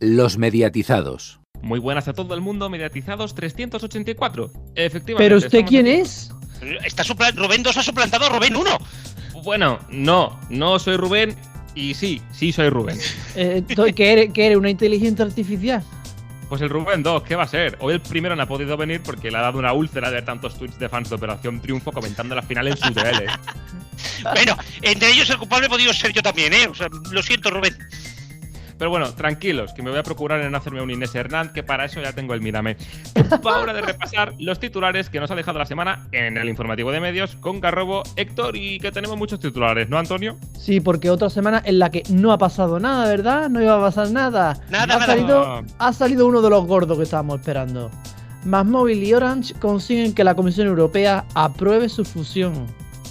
Los mediatizados. Muy buenas a todo el mundo, mediatizados 384. Efectivamente. ¿Pero usted quién aquí. es? Está Rubén 2 ha suplantado a Rubén 1. Bueno, no, no soy Rubén. Y sí, sí soy Rubén. Eh, ¿qué, eres, qué eres? ¿Una inteligencia artificial? Pues el Rubén 2, ¿qué va a ser? Hoy el primero no ha podido venir porque le ha dado una úlcera de tantos tweets de fans de Operación Triunfo comentando la final en su DL. Bueno, entre ellos el culpable he podido ser yo también, ¿eh? O sea, lo siento, Rubén. Pero bueno, tranquilos, que me voy a procurar en hacerme un Inés Hernán, que para eso ya tengo el mírame. Va hora de repasar los titulares que nos ha dejado la semana en el informativo de medios con Garrobo, Héctor y que tenemos muchos titulares, ¿no, Antonio? Sí, porque otra semana en la que no ha pasado nada, ¿verdad? No iba a pasar nada. Nada, ha nada. Salido, ha salido uno de los gordos que estábamos esperando. Másmóvil y Orange consiguen que la Comisión Europea apruebe su fusión.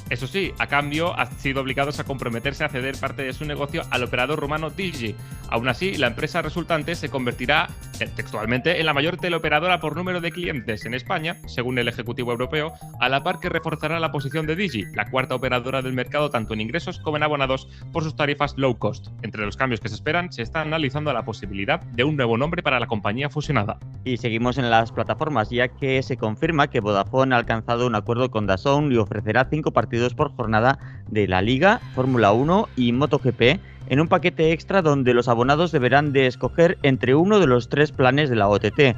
Eso sí, a cambio han sido obligados a comprometerse a ceder parte de su negocio al operador rumano Digi. Aún así, la empresa resultante se convertirá eh, textualmente en la mayor teleoperadora por número de clientes en España, según el Ejecutivo Europeo, a la par que reforzará la posición de Digi, la cuarta operadora del mercado tanto en ingresos como en abonados por sus tarifas low cost. Entre los cambios que se esperan, se está analizando la posibilidad de un nuevo nombre para la compañía fusionada. Y seguimos en las plataformas, ya que se confirma que Vodafone ha alcanzado un acuerdo con DAZN y ofrecerá cinco partidos por jornada de la Liga, Fórmula 1 y MotoGP en un paquete extra donde los abonados deberán de escoger entre uno de los tres planes de la OTT.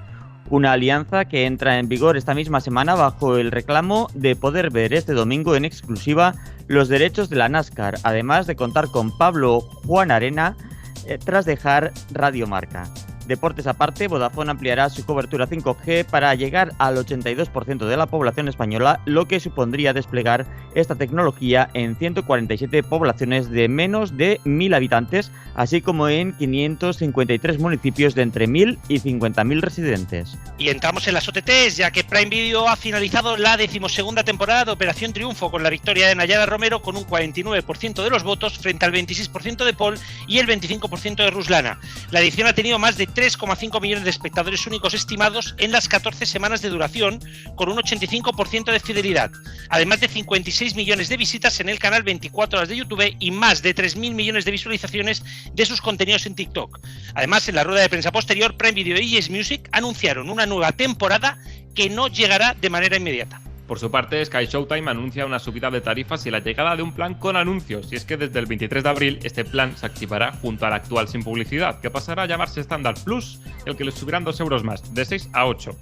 Una alianza que entra en vigor esta misma semana bajo el reclamo de poder ver este domingo en exclusiva los derechos de la NASCAR, además de contar con Pablo Juan Arena eh, tras dejar Radio Marca. Deportes aparte, Vodafone ampliará su cobertura 5G para llegar al 82% de la población española, lo que supondría desplegar esta tecnología en 147 poblaciones de menos de 1.000 habitantes, así como en 553 municipios de entre 1.000 y 50.000 residentes. Y entramos en las OTTs, ya que Prime Video ha finalizado la decimosegunda temporada de Operación Triunfo con la victoria de Nayara Romero con un 49% de los votos frente al 26% de Paul y el 25% de Ruslana. La edición ha tenido más de 3,5 millones de espectadores únicos estimados en las 14 semanas de duración, con un 85% de fidelidad, además de 56 millones de visitas en el canal 24 horas de YouTube y más de 3.000 millones de visualizaciones de sus contenidos en TikTok. Además, en la rueda de prensa posterior, Prime Video y Yes Music anunciaron una nueva temporada que no llegará de manera inmediata. Por su parte, Sky Showtime anuncia una subida de tarifas y la llegada de un plan con anuncios, y es que desde el 23 de abril este plan se activará junto al actual sin publicidad, que pasará a llamarse Standard Plus, el que le subirán 2 euros más, de 6 a 8.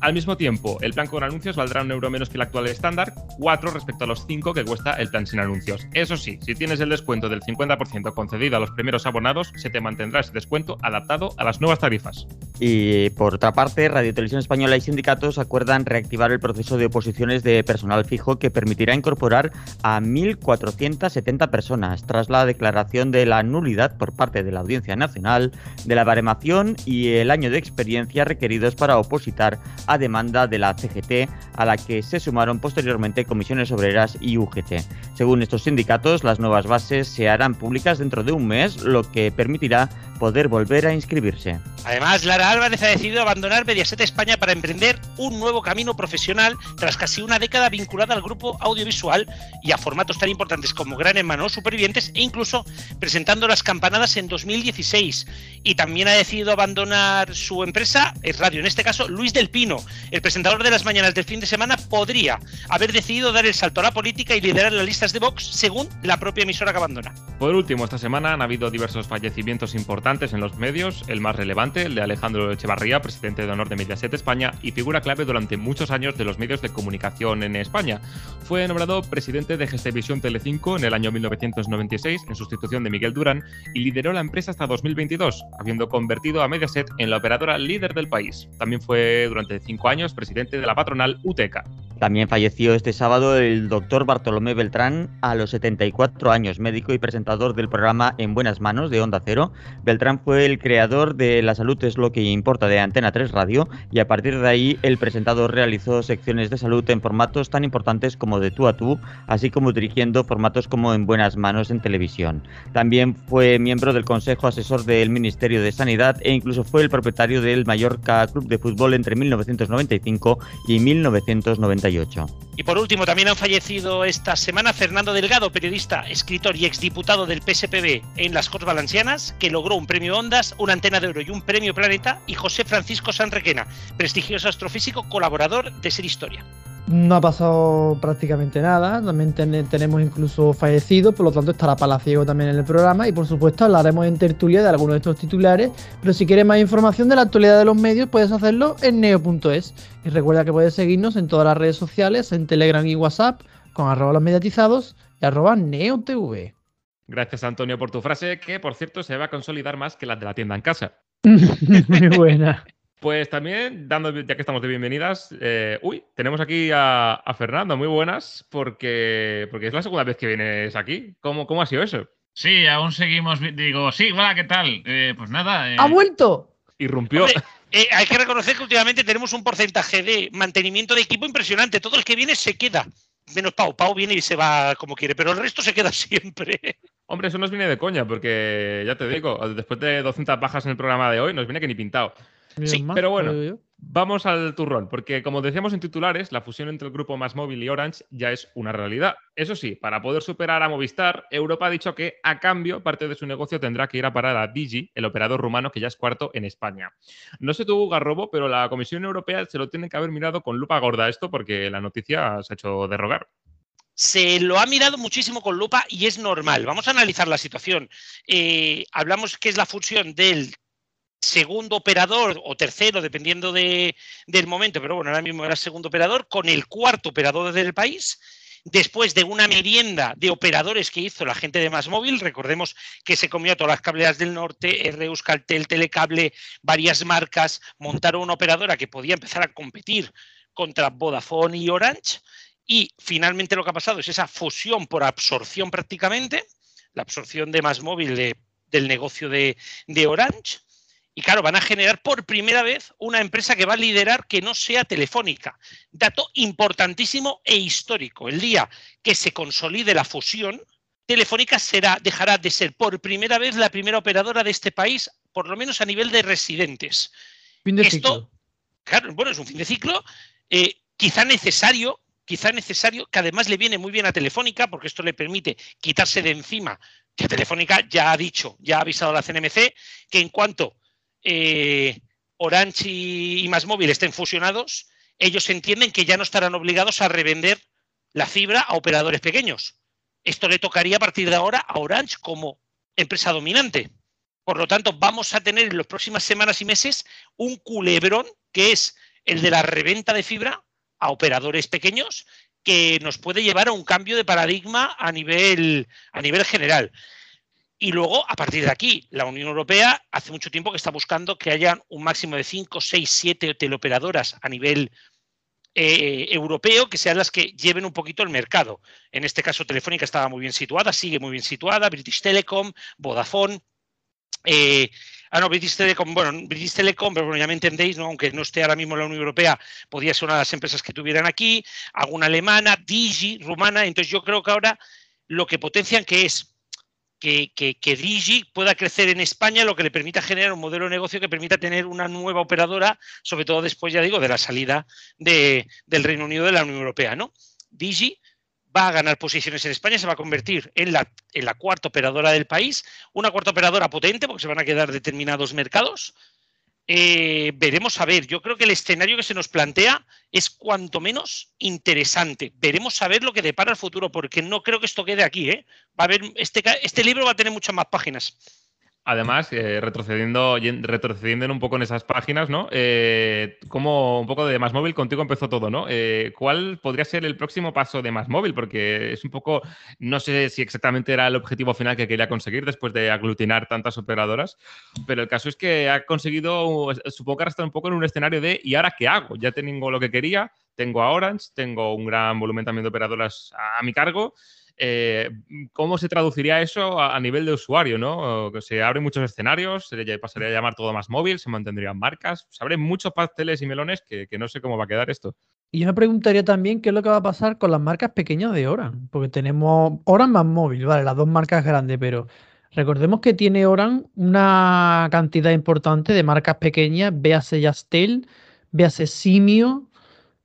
Al mismo tiempo, el plan con anuncios valdrá un euro menos que el actual estándar, 4 respecto a los 5 que cuesta el plan sin anuncios. Eso sí, si tienes el descuento del 50% concedido a los primeros abonados, se te mantendrá ese descuento adaptado a las nuevas tarifas. Y por otra parte, Radio Televisión Española y sindicatos acuerdan reactivar el proceso de oposiciones de personal fijo que permitirá incorporar a 1.470 personas tras la declaración de la nulidad por parte de la Audiencia Nacional de la baremación y el año de experiencia requeridos para opositar a demanda de la CGT, a la que se sumaron posteriormente comisiones obreras y UGT. Según estos sindicatos, las nuevas bases se harán públicas dentro de un mes, lo que permitirá poder volver a inscribirse. Además, Lara Álvarez ha decidido abandonar Mediaset España para emprender un nuevo camino profesional tras casi una década vinculada al grupo audiovisual y a formatos tan importantes como Gran Hermano, Supervivientes e incluso presentando las campanadas en 2016. Y también ha decidido abandonar su empresa, es radio en este caso, Luis del Pino, el presentador de las mañanas del fin de semana, podría haber decidido dar el salto a la política y liderar las listas de Vox según la propia emisora que abandona. Por último, esta semana han habido diversos fallecimientos importantes en los medios, el más relevante, el de Alejandro Echevarría, presidente de honor de Mediaset España y figura clave durante muchos años de los medios de comunicación en España. Fue nombrado presidente de Gestevisión Telecinco en el año 1996 en sustitución de Miguel Durán y lideró la empresa hasta 2022, habiendo convertido a Mediaset en la operadora líder del país. También fue durante cinco años presidente de la patronal UTECA. También falleció este sábado el doctor Bartolomé Beltrán a los 74 años, médico y presentador del programa En Buenas Manos de Onda Cero. Beltrán fue el creador de La Salud es lo que importa de Antena 3 Radio y a partir de ahí el presentador realizó secciones de salud en formatos tan importantes como de tú a tú, así como dirigiendo formatos como En Buenas Manos en televisión. También fue miembro del Consejo Asesor del Ministerio de Sanidad e incluso fue el propietario del Mallorca Club de Fútbol entre 1995 y 1997. 98. Y por último, también han fallecido esta semana Fernando Delgado, periodista, escritor y exdiputado del PSPB en las Corts Valencianas, que logró un premio Ondas, una antena de oro y un premio Planeta, y José Francisco Sanrequena, prestigioso astrofísico, colaborador de Ser Historia. No ha pasado prácticamente nada, también ten- tenemos incluso fallecidos, por lo tanto estará Palaciego también en el programa y por supuesto hablaremos en tertulia de algunos de estos titulares, pero si quieres más información de la actualidad de los medios puedes hacerlo en neo.es y recuerda que puedes seguirnos en todas las redes sociales, en Telegram y WhatsApp con arroba los mediatizados y arroba neotv. Gracias, Antonio, por tu frase, que por cierto se va a consolidar más que la de la tienda en casa. Muy buena. Pues también, dando, ya que estamos de bienvenidas, eh, uy, tenemos aquí a, a Fernando, muy buenas, porque, porque es la segunda vez que vienes aquí. ¿Cómo, cómo ha sido eso? Sí, aún seguimos. Digo, sí, hola, ¿qué tal? Eh, pues nada. eh, ¡Ha vuelto! Irrumpió. Hombre, eh, hay que reconocer que últimamente tenemos un porcentaje de mantenimiento de equipo impresionante. Todo el que viene se queda. Menos Pau. Pau viene y se va como quiere, pero el resto se queda siempre. Hombre, eso nos viene de coña, porque ya te digo, después de 200 bajas en el programa de hoy, nos viene que ni pintado. Sí, Más, pero bueno. Vamos al turrón, porque como decíamos en titulares, la fusión entre el grupo Más Móvil y Orange ya es una realidad. Eso sí, para poder superar a Movistar, Europa ha dicho que a cambio parte de su negocio tendrá que ir a parar a Digi, el operador rumano que ya es cuarto en España. No se tuvo Garrobo, pero la Comisión Europea se lo tiene que haber mirado con lupa gorda esto porque la noticia se ha hecho derrogar. se lo ha mirado muchísimo con lupa y es normal. Vamos a analizar la situación. Eh, hablamos que es la fusión del segundo operador o tercero, dependiendo de- del momento, pero bueno, ahora mismo era segundo operador, con el cuarto operador del país. Después de una merienda de operadores que hizo la gente de Más Móvil, recordemos que se comió todas las cableras del norte, R Euskaltel, Telecable, varias marcas, montaron una operadora que podía empezar a competir contra Vodafone y Orange. Y finalmente lo que ha pasado es esa fusión por absorción prácticamente, la absorción de más móvil de- del negocio de Orange. Y claro, van a generar por primera vez una empresa que va a liderar que no sea telefónica. Dato importantísimo e histórico. El día que se consolide la fusión, Telefónica será, dejará de ser por primera vez la primera operadora de este país, por lo menos a nivel de residentes. Fin de Esto- ciclo. Claro, bueno, es un fin de ciclo, eh, quizá necesario, quizá necesario, que además le viene muy bien a Telefónica, porque esto le permite quitarse de encima, que Telefónica ya ha dicho, ya ha avisado a la CNMC, que en cuanto eh, Orange y, Más Móvil estén fusionados, ellos entienden que ya no estarán obligados a revender la fibra a operadores pequeños. Esto le tocaría a partir de ahora a Orange como empresa dominante. Por lo tanto, vamos a tener en las próximas semanas y meses un culebrón que es el de la reventa de fibra a operadores pequeños que nos puede llevar a un cambio de paradigma a nivel, a nivel general. Y luego, a partir de aquí, la Unión Europea hace mucho tiempo que está buscando que haya un máximo de 5, 6, 7 teleoperadoras a nivel eh, europeo que sean las que lleven un poquito el mercado. En este caso, Telefónica estaba muy bien situada, sigue muy bien situada, British Telecom, Vodafone. Eh, ah, no, British Telecom, bueno, British Telecom, pero bueno, ya me entendéis, ¿no? aunque no esté ahora mismo en la Unión Europea, podría ser una de las empresas que tuvieran aquí, alguna alemana, Digi, rumana. Entonces, yo creo que ahora lo que potencian que es que, que, Digi pueda crecer en España, lo que le permita generar un modelo de negocio que permita tener una nueva operadora, sobre todo después, ya digo, de la salida de, del Reino Unido de la Unión Europea. ¿no? Digi va a ganar posiciones en España, se va a convertir en la cuarta operadora del país, una cuarta operadora potente, porque se van a quedar determinados mercados. Eh, veremos a ver, yo creo que el escenario que se nos plantea es cuanto menos interesante. Veremos a ver lo que depara el futuro, porque no creo que esto quede aquí. ¿eh? Va a haber, este, este libro va a tener muchas más páginas. Además, eh, retrocediendo, retrocediendo un poco en esas páginas, ¿no? Eh, como un poco de Más Móvil, contigo empezó todo, ¿no? Eh, ¿Cuál podría ser el próximo paso de Más Móvil? Porque es un poco, no sé si exactamente era el objetivo final que quería conseguir después de aglutinar tantas operadoras, pero el caso es que ha conseguido, supongo que ahora está un poco en un escenario de ¿y ahora qué hago? Ya tengo lo que quería, tengo a Orange, tengo un gran volumen también de operadoras a mi cargo. Eh, ¿Cómo se traduciría eso a, nivel de usuario? ¿no? Se abren muchos escenarios, se pasaría a llamar todo más móvil, se mantendrían marcas, se abren muchos pasteles y melones que, no sé cómo va a quedar esto. Y yo me preguntaría también qué es lo que va a pasar con las marcas pequeñas de Orange, porque tenemos Orange más móvil, vale, las dos marcas grandes, pero recordemos que tiene Orange una cantidad importante de marcas pequeñas, véase Yastel, véase Simio,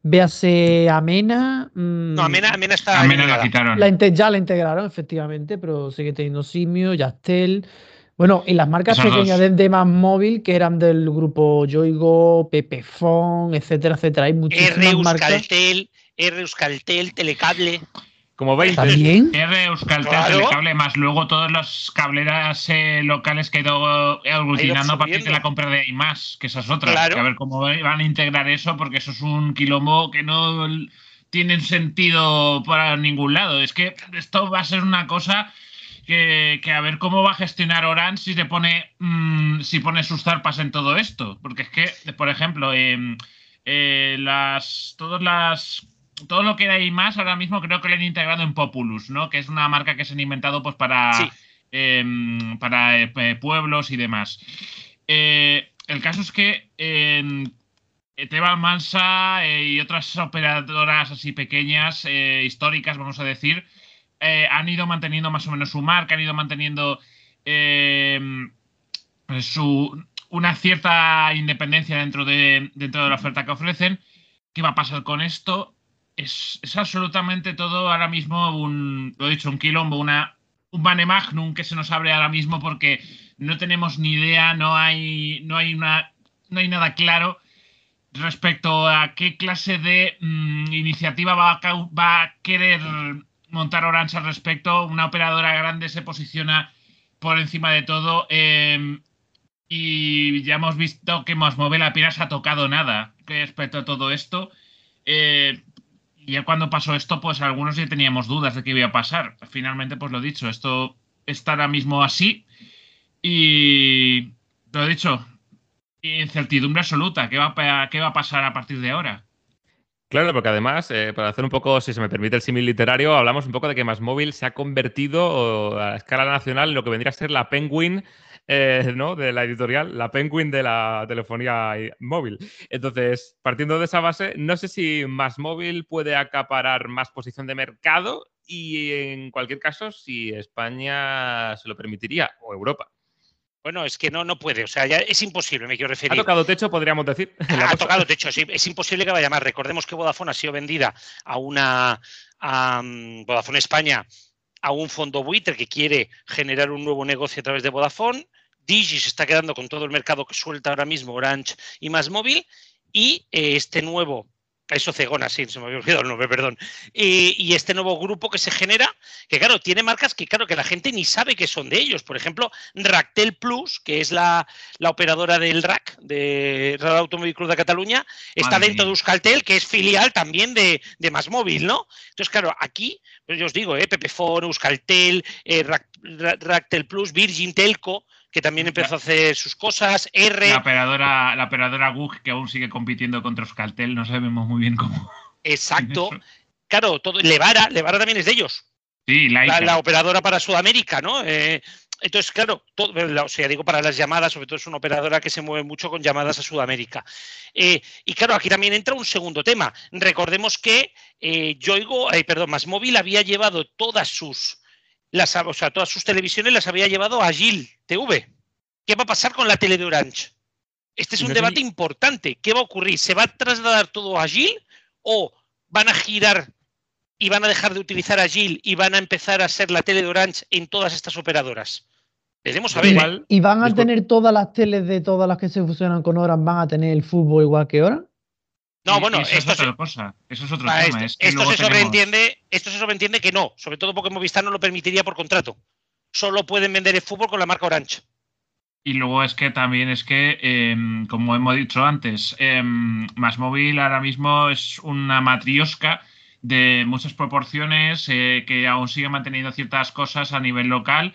Véase Amena. mm, No, Amena, Amena está. Amena la quitaron. la ya la integraron, efectivamente, pero sigue teniendo Simio, Yastel. Bueno, y las marcas Esos pequeñas dos. de, de más móvil, que eran del grupo Yoigo, Pepefon, etcétera, etcétera. Hay R muchísimas marcas. Euskaltel, R Euskaltel, Telecable. Como veis, También. R Euskaltel, Claro. Telecable, más luego todas las cableras eh, locales que ha ido aglutinando a partir de la compra de más, que esa es otra. Claro. Que a ver cómo van a integrar eso, porque eso es un quilombo que no tiene sentido para ningún lado. Es que esto va a ser una cosa que, que a ver cómo va a gestionar Orange si se pone mm, si pone sus zarpas en todo esto. Porque es que, por ejemplo, em, eh, las todas las todo lo que hay más ahora mismo creo que lo han integrado en Populus, ¿no? Que es una marca que se han inventado pues para, Sí. em, para eh, pueblos y demás. Eh, el caso es que em, Esteban Mansa eh, y otras operadoras así pequeñas, históricas, vamos a decir, han ido manteniendo más o menos su marca, han ido manteniendo em, su, una cierta independencia dentro de, dentro de la oferta que ofrecen. ¿Qué va a pasar con esto? Es, es absolutamente todo ahora mismo un, lo he dicho, un quilombo, una, un mane magnum que se nos abre ahora mismo porque no tenemos ni idea, no hay, no hay, una, no hay nada claro respecto a qué clase de mm, iniciativa va a, querer montar Orange al respecto. Una operadora grande se posiciona por encima de todo. eh, y ya hemos visto que Mosmobile apenas ha tocado nada respecto a todo esto. Eh, y ya cuando pasó esto, pues algunos ya teníamos dudas de qué iba a pasar. Finalmente, pues lo dicho, esto está ahora mismo así. Y lo dicho, incertidumbre absoluta. ¿Qué va, a, qué va a pasar a partir de ahora? Claro, porque además, eh, para hacer un poco, si se me permite el símil literario, hablamos un poco de que Más Móvil se ha convertido a escala nacional en lo que vendría a ser la Penguin eh, ¿no? de la editorial, la Penguin de la telefonía móvil. Entonces, partiendo de esa base, no sé si Más Móvil puede acaparar más posición de mercado y en cualquier caso, si España se lo permitiría o Europa. Bueno, es que no, no puede. O sea, ya es imposible, me quiero Ha referir. tocado techo, podríamos decir. Ha cosa. tocado techo, sí, es imposible que vaya más. Recordemos que Vodafone ha sido vendida a una a, mm, Vodafone España a un fondo buitre que quiere generar un nuevo negocio a través de Vodafone. Digi se está quedando con todo el mercado que suelta ahora mismo Orange y más móvil. Y eh, este nuevo, eso Cegona, sí, se me había olvidado el nombre, perdón. Y, y este nuevo grupo que se genera, que claro, tiene marcas que claro que la gente ni sabe que son de ellos. Por ejemplo, Ractel Plus, que es la, la operadora del RAC, de Real Automóvil Club de Cataluña, está Madre dentro mía. de Euskaltel, que es filial también de, de Más Móvil, ¿no? Entonces, claro, aquí, pues yo os digo, ¿eh? Pepefone, Euskaltel, eh, Rac- Ra- Ractel Plus, Virgin Telco, que también empezó a hacer sus cosas, R, La operadora, la operadora GUG, que aún sigue compitiendo contra Euskaltel, no sabemos muy bien cómo. exacto. Claro, todo, Levara, Levara también es de ellos. Sí, la, la operadora para Sudamérica, ¿no? Eh, entonces, claro, todo, la- o sea, digo para las llamadas, sobre todo es una operadora que se mueve mucho con llamadas a Sudamérica. Eh, y claro, aquí también entra un segundo tema. Recordemos que eh, Yoigo, eh, perdón, Más Móvil había llevado todas sus, las, o sea, todas sus televisiones las había llevado a Gil TV. ¿Qué va a pasar con la tele de Orange? Este es un debate importante. ¿Qué va a ocurrir? ¿Se va a trasladar todo a Gil o van a girar y van a dejar de utilizar a Gil y van a empezar a ser la tele de Orange en todas estas operadoras? Veremos a ver. ¿eh? ¿Y van a tener todas las teles de todas las que se fusionan con Orange, van a tener el fútbol igual que Orange? No, bueno, eso esto es se- otra cosa. Eso es otro Ah, tema. esto, es que esto luego se tenemos- sobreentiende, esto se sobreentiende que no, sobre todo porque Movistar no lo permitiría por contrato. Solo pueden vender el fútbol con la marca Orange. Y luego es que también es que, em, como hemos dicho antes, em, Más Móvil ahora mismo es una matriosca de muchas proporciones eh, que aún sigue manteniendo ciertas cosas a nivel local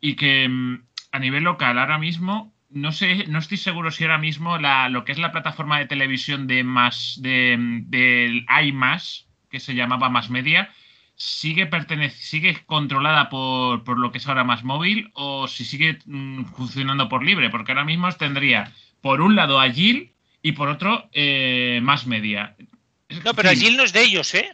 y que em, a nivel local ahora mismo no sé, no estoy seguro si ahora mismo la, lo que es la plataforma de televisión de más de, del iMás, que se llamaba Más Media, sigue sigue controlada por, por lo que es ahora más móvil o si sigue mm, funcionando por libre, porque ahora mismo tendría por un lado a Gil y por otro eh, más media. No, pero allí no es de ellos, ¿eh?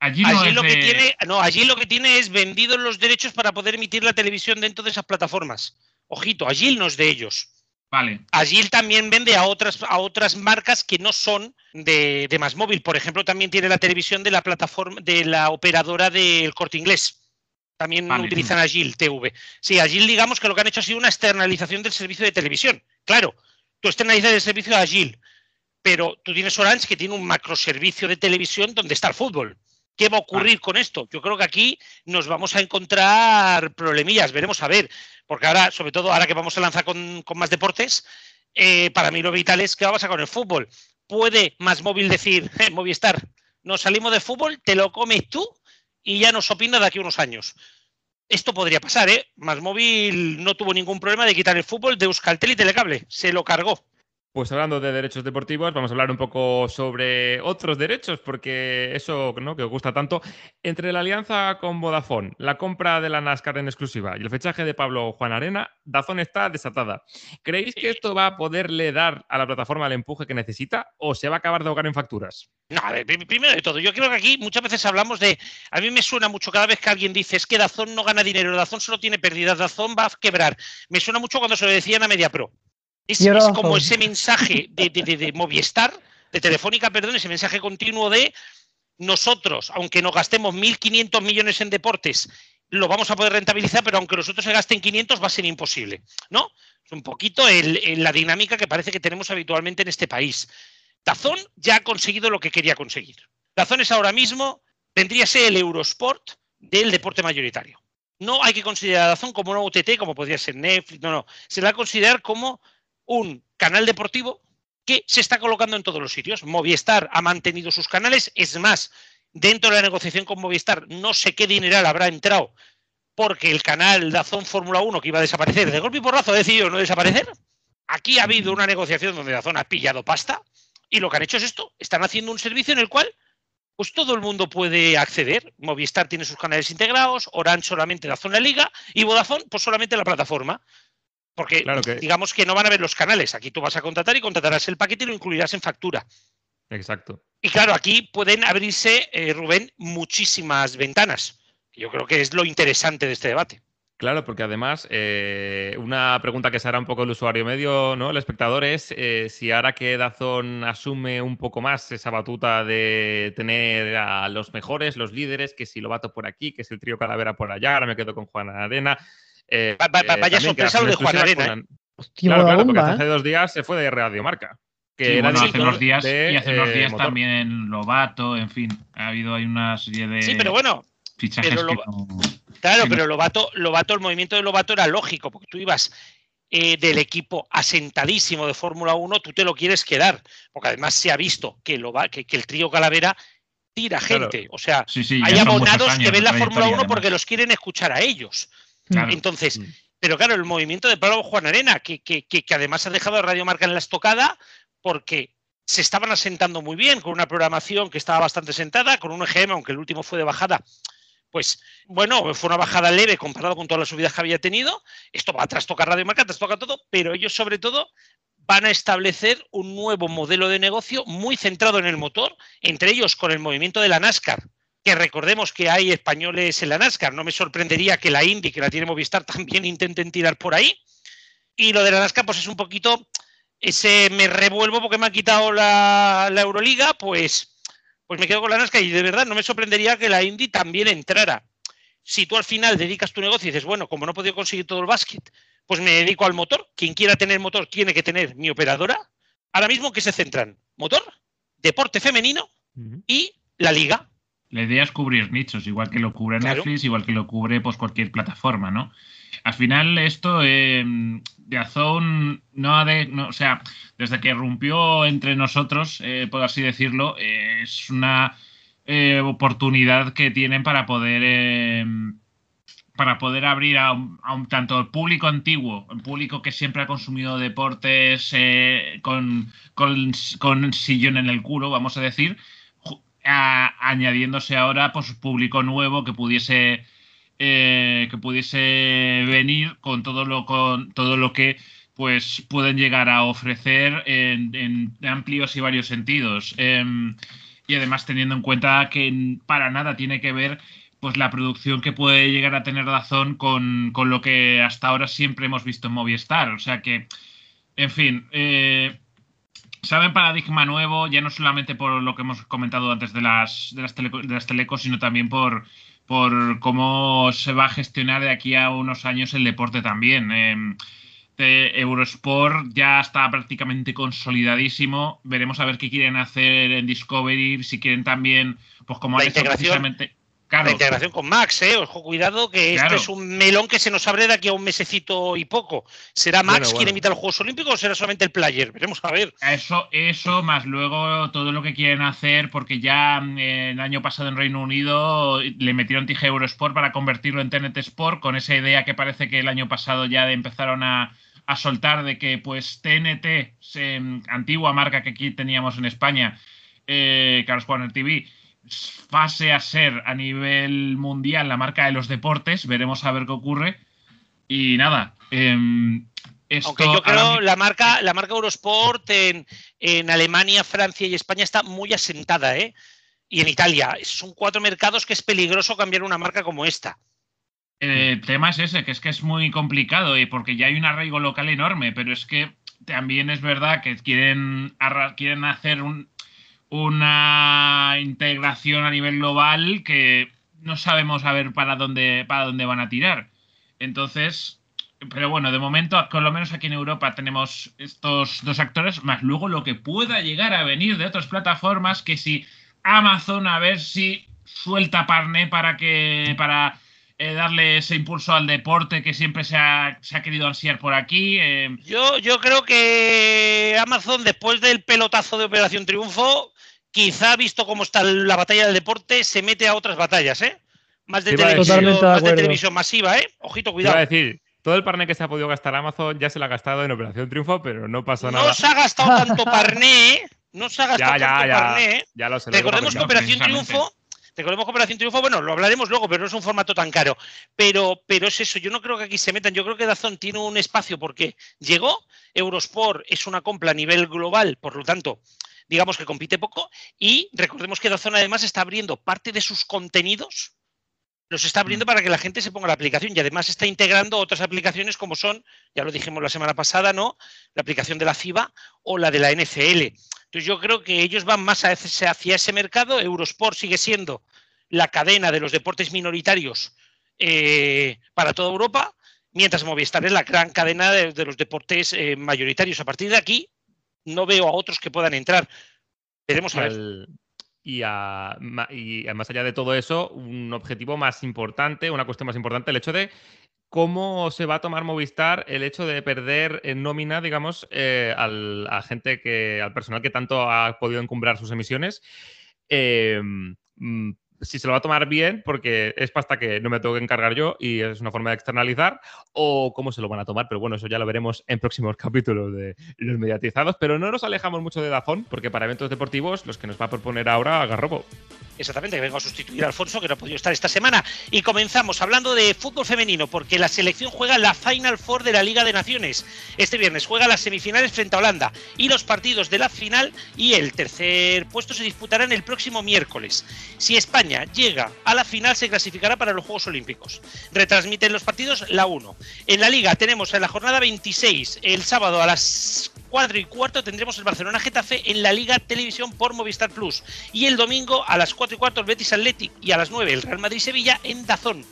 allí no allí lo que de- tiene, no, allí lo que tiene es vendidos los derechos para poder emitir la televisión dentro de esas plataformas. Ojito, allí no es de ellos. Vale. Agil también vende a otras, a otras marcas que no son de, de más móvil. Por ejemplo, también tiene la televisión de la plataforma, de la operadora del corte inglés. También Vale. utilizan Agil TV. Sí, Agil, digamos que lo que han hecho ha sido una externalización del servicio de televisión. Claro, tú externalizas el servicio de Agil, pero tú tienes Orange que tiene un macroservicio de televisión donde está el fútbol. ¿Qué va a ocurrir con esto? Yo creo que aquí nos vamos a encontrar problemillas, veremos a ver, porque ahora, sobre todo ahora que vamos a lanzar con, con más deportes, eh, para mí lo vital es que va a pasar con el fútbol. ¿Puede más móvil decir, "Eh, Movistar, nos salimos de fútbol, te lo comes tú y ya nos opinas de aquí a unos años? Esto podría pasar, ¿eh? Más móvil no tuvo ningún problema de quitar el fútbol de Euskaltel y Telecable, se lo cargó. Pues hablando de derechos deportivos, vamos a hablar un poco sobre otros derechos, porque eso ¿no? que os gusta tanto. Entre la alianza con Vodafone, la compra de la NASCAR en exclusiva y el fichaje de Pablo Juan Arena, Dazón está desatada. ¿Creéis que esto va a poderle dar a la plataforma el empuje que necesita o se va a acabar de ahogar en facturas? No, a ver, pri- primero de todo, yo creo que aquí muchas veces hablamos de. A mí me suena mucho cada vez que alguien dice es que Dazón no gana dinero, Dazón solo tiene pérdidas, Dazón va a quebrar. Me suena mucho cuando se lo decían a Media Pro. Es, como ese mensaje de, de- de- de Movistar, de Telefónica, perdón, ese mensaje continuo de nosotros, aunque nos gastemos 1.500 millones en deportes, lo vamos a poder rentabilizar, pero aunque nosotros se gasten 500 va a ser imposible, ¿no? Es un poquito el- el- la dinámica que parece que tenemos habitualmente en este país. Dazón ya ha conseguido lo que quería conseguir. Dazón es ahora mismo, vendría a ser el Eurosport del deporte mayoritario. No hay que considerar a Dazón como una OTT, como podría ser Netflix, no, no. Se le va a considerar como un canal deportivo que se está colocando en todos los sitios. Movistar ha mantenido sus canales, es más, dentro de la negociación con Movistar no sé qué dineral habrá entrado porque el canal Dazón Fórmula 1 que iba a desaparecer, de golpe y porrazo ha decidido no desaparecer. Aquí ha habido una negociación donde Dazón ha pillado pasta y lo que han hecho es esto, están haciendo un servicio en el cual pues todo el mundo puede acceder. Movistar tiene sus canales integrados, Orange solamente Dazón la liga y Vodafone pues solamente la plataforma. Porque Claro que- digamos que no van a ver los canales. Aquí tú vas a contratar y contratarás el paquete y lo incluirás en factura. Exacto. Y claro, aquí pueden abrirse, eh, Rubén, muchísimas ventanas. Yo creo que es lo interesante de este debate. Claro, porque además, eh, una pregunta que se hará un poco el usuario medio, ¿no? El espectador es eh, si ahora que Dazón asume un poco más esa batuta de tener a los mejores, los líderes, que si lo bato por aquí, que si el trío Calavera por allá, ahora me quedo con Juan Arena. Eh, Va- va- va- eh, vaya sorpresa lo de Juan Arena, Hostia, Claro, claro, porque bomba, hace ¿eh? dos días se fue de Radio Marca. Que Sí, era bueno, hace unos días de, y hace unos días también Lobato, en fin, ha habido ahí una serie de Sí, pero bueno, fichajes pero que lo- no- claro, pero no. Lobato, Lobato, el movimiento de Lobato era lógico, porque tú ibas eh, del equipo asentadísimo de Fórmula 1, tú te lo quieres quedar, porque además se ha visto que, lo va, que, que el trío Calavera tira Claro. gente. O sea, Sí, sí, hay abonados años que ven la Fórmula 1 trayectoria, porque los quieren escuchar a ellos. Claro. Entonces, Mm. pero claro, el movimiento de Pablo Juan Arena, que, que- que- que además ha dejado a Radio Marca en la estocada, porque se estaban asentando muy bien, con una programación que estaba bastante sentada, con un EGM, aunque el último fue de bajada, pues bueno, fue una bajada leve comparado con todas las subidas que había tenido. Esto va a trastocar Radio Marca, trastoca todo, pero ellos sobre todo van a establecer un nuevo modelo de negocio muy centrado en el motor, entre ellos con el movimiento de la NASCAR, que recordemos que hay españoles en la NASCAR. No me sorprendería que la Indy, que la tiene Movistar, también intenten tirar por ahí. Y lo de la NASCAR, pues es un poquito ese me revuelvo porque me ha quitado la, la Euroliga, pues, pues me quedo con la NASCAR. Y de verdad, no me sorprendería que la Indy también entrara. Si tú al final dedicas tu negocio y dices, bueno, como no he podido conseguir todo el básquet, pues me dedico al motor. Quien quiera tener motor tiene que tener mi operadora. Ahora mismo, ¿qué se centran? Motor, deporte femenino y la liga. La idea es cubrir nichos, igual que lo cubre Claro. Netflix, igual que lo cubre pues, cualquier plataforma, ¿no? Al final, esto eh, de Azón no ha de. no, o sea, desde que rompió entre nosotros, eh, por así decirlo, eh, es una eh, oportunidad que tienen para poder. eh, para poder abrir a, un- a un- tanto el público antiguo, el público que siempre ha consumido deportes con, con, con sillón en el culo, vamos a decir, añadiéndose ahora pues público nuevo que pudiese eh, que pudiese venir con todo lo con todo lo que pues pueden llegar a ofrecer en, amplios y varios sentidos. Em, y además teniendo en cuenta que para nada tiene que ver pues la producción que puede llegar a tener Dazón con, con lo que hasta ahora siempre hemos visto en Movistar. O sea que En fin, eh, saben paradigma nuevo, ya no solamente por lo que hemos comentado antes de las, de las, teleco- de las telecos, sino también por, por cómo se va a gestionar de aquí a unos años el deporte también. Eh, de Eurosport ya está prácticamente consolidadísimo. Veremos a ver qué quieren hacer en Discovery, si quieren también, pues como han hecho precisamente. Claro, La integración con Max, ¿eh? Ojo, cuidado, que Claro. este es un melón que se nos abre de aquí a un mesecito y poco. ¿Será Max Bueno, quien bueno. invita a los Juegos Olímpicos o será solamente el player? Veremos a ver. Eso, eso, más luego todo lo que quieren hacer, porque ya mm, el año pasado en Reino Unido le metieron tije Eurosport para convertirlo en TNT Sport, con esa idea que parece que el año pasado ya empezaron a, a soltar de que pues TNT, se- antigua marca que aquí teníamos en España, eh, Carlos Warner TV, pase a ser a nivel mundial la marca de los deportes, veremos a ver qué ocurre. Y nada, em, esto Aunque yo creo la marca, la marca Eurosport en, en Alemania, Francia y España está muy asentada, ¿eh? Y en Italia. Son cuatro mercados que es peligroso cambiar una marca como esta. El tema es ese, que es que es muy complicado y porque ya hay un arraigo local enorme, pero es que también es verdad que quieren, quieren hacer un- una integración a nivel global que no sabemos a ver para dónde, para dónde van a tirar. Entonces, pero bueno, de momento, por lo menos aquí en Europa tenemos estos dos actores, más luego lo que pueda llegar a venir de otras plataformas, que si Amazon a ver si suelta parné para que para eh, darle ese impulso al deporte que siempre se ha, se ha querido ansiar por aquí. eh, Yo, yo creo que Amazon, después del pelotazo de Operación Triunfo, quizá visto cómo está la batalla del deporte, se mete a otras batallas, ¿eh? Más de, televisión, de de masiva, ¿eh? Ojito, Te iba a cuidado. decir, todo el parné que se ha podido gastar Amazon ya se lo ha gastado en Operación Triunfo, pero no pasa No nada. se ha gastado tanto parné, ¿eh? No se ha gastado Ya, ya, tanto ya. parné. Ya lo sé. Recordemos que Operación. Triunfo, recordemos que Operación Triunfo, bueno, lo hablaremos luego, pero no es un formato tan caro. Pero, pero es eso, yo no creo que aquí se metan, yo creo que Dazón tiene un espacio porque llegó, Eurosport es una compra a nivel global, por lo tanto, digamos que compite poco, y recordemos que Dazón además está abriendo parte de sus contenidos, los está abriendo para que la gente se ponga la aplicación y además está integrando otras aplicaciones como son, ya lo dijimos la semana pasada, ¿no? La aplicación de la FIBA o la de la NFL. Entonces yo creo que ellos van más hacia hacia ese mercado. Eurosport sigue siendo la cadena de los deportes minoritarios eh, para toda Europa, mientras Movistar es la gran cadena de, de los deportes eh, mayoritarios. A partir de aquí no veo a otros que puedan entrar. Veremos a y a- y más allá de todo eso, un objetivo más importante, una cuestión más importante, el hecho de cómo se va a tomar Movistar el hecho de perder en nómina, digamos, eh, al, a gente que, al personal que tanto ha podido encumbrar sus emisiones. Eh, mm, si se lo va a tomar bien, porque es pasta que no me tengo que encargar yo y es una forma de externalizar, o cómo se lo van a tomar, pero bueno, eso ya lo veremos en próximos capítulos de los mediatizados, pero no nos alejamos mucho de Dazón, porque para eventos deportivos, los que nos va a proponer ahora Garrobo. Exactamente, que vengo a sustituir a Alfonso, que no ha podido estar esta semana. Y comenzamos hablando de fútbol femenino, porque la selección juega la Final Four de la Liga de Naciones. Este viernes juega las semifinales frente a Holanda y los partidos de la final y el tercer puesto se disputarán el próximo miércoles. Si España llega a la final, se clasificará para los Juegos Olímpicos. Retransmiten los partidos la 1. En la Liga tenemos en la jornada 26, el sábado a las 4 y cuarto tendremos el Barcelona Getafe en la Liga Televisión por Movistar Plus. Y el domingo a las 4 y cuarto el Betis Athletic y a las 9 el Real Madrid Sevilla en Dazón.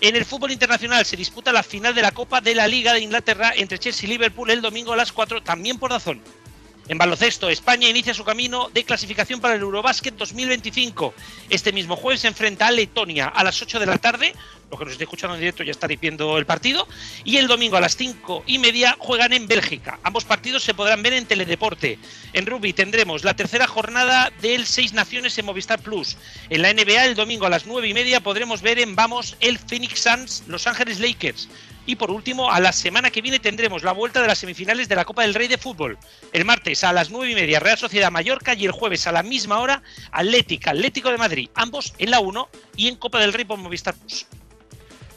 En el fútbol internacional se disputa la final de la Copa de la Liga de Inglaterra entre Chelsea y Liverpool el domingo a las 4 también por Dazón. En baloncesto, España inicia su camino de clasificación para el Eurobásquet 2025. Este mismo jueves se enfrenta a Letonia a las 8 de la tarde. Lo que nos esté escuchando en directo ya estaréis viendo el partido. Y el domingo a las 5 y media juegan en Bélgica. Ambos partidos se podrán ver en Teledeporte. En rugby tendremos la tercera jornada del Seis Naciones en Movistar Plus. En la NBA, el domingo a las 9 y media podremos ver en Vamos el Phoenix Suns Los Ángeles Lakers. Y por último, a la semana que viene tendremos la vuelta de las semifinales de la Copa del Rey de Fútbol. El martes a las 9 y media Real Sociedad Mallorca y el jueves a la misma hora Atlética, Atlético de Madrid, ambos en la 1 y en Copa del Rey por Movistar Plus.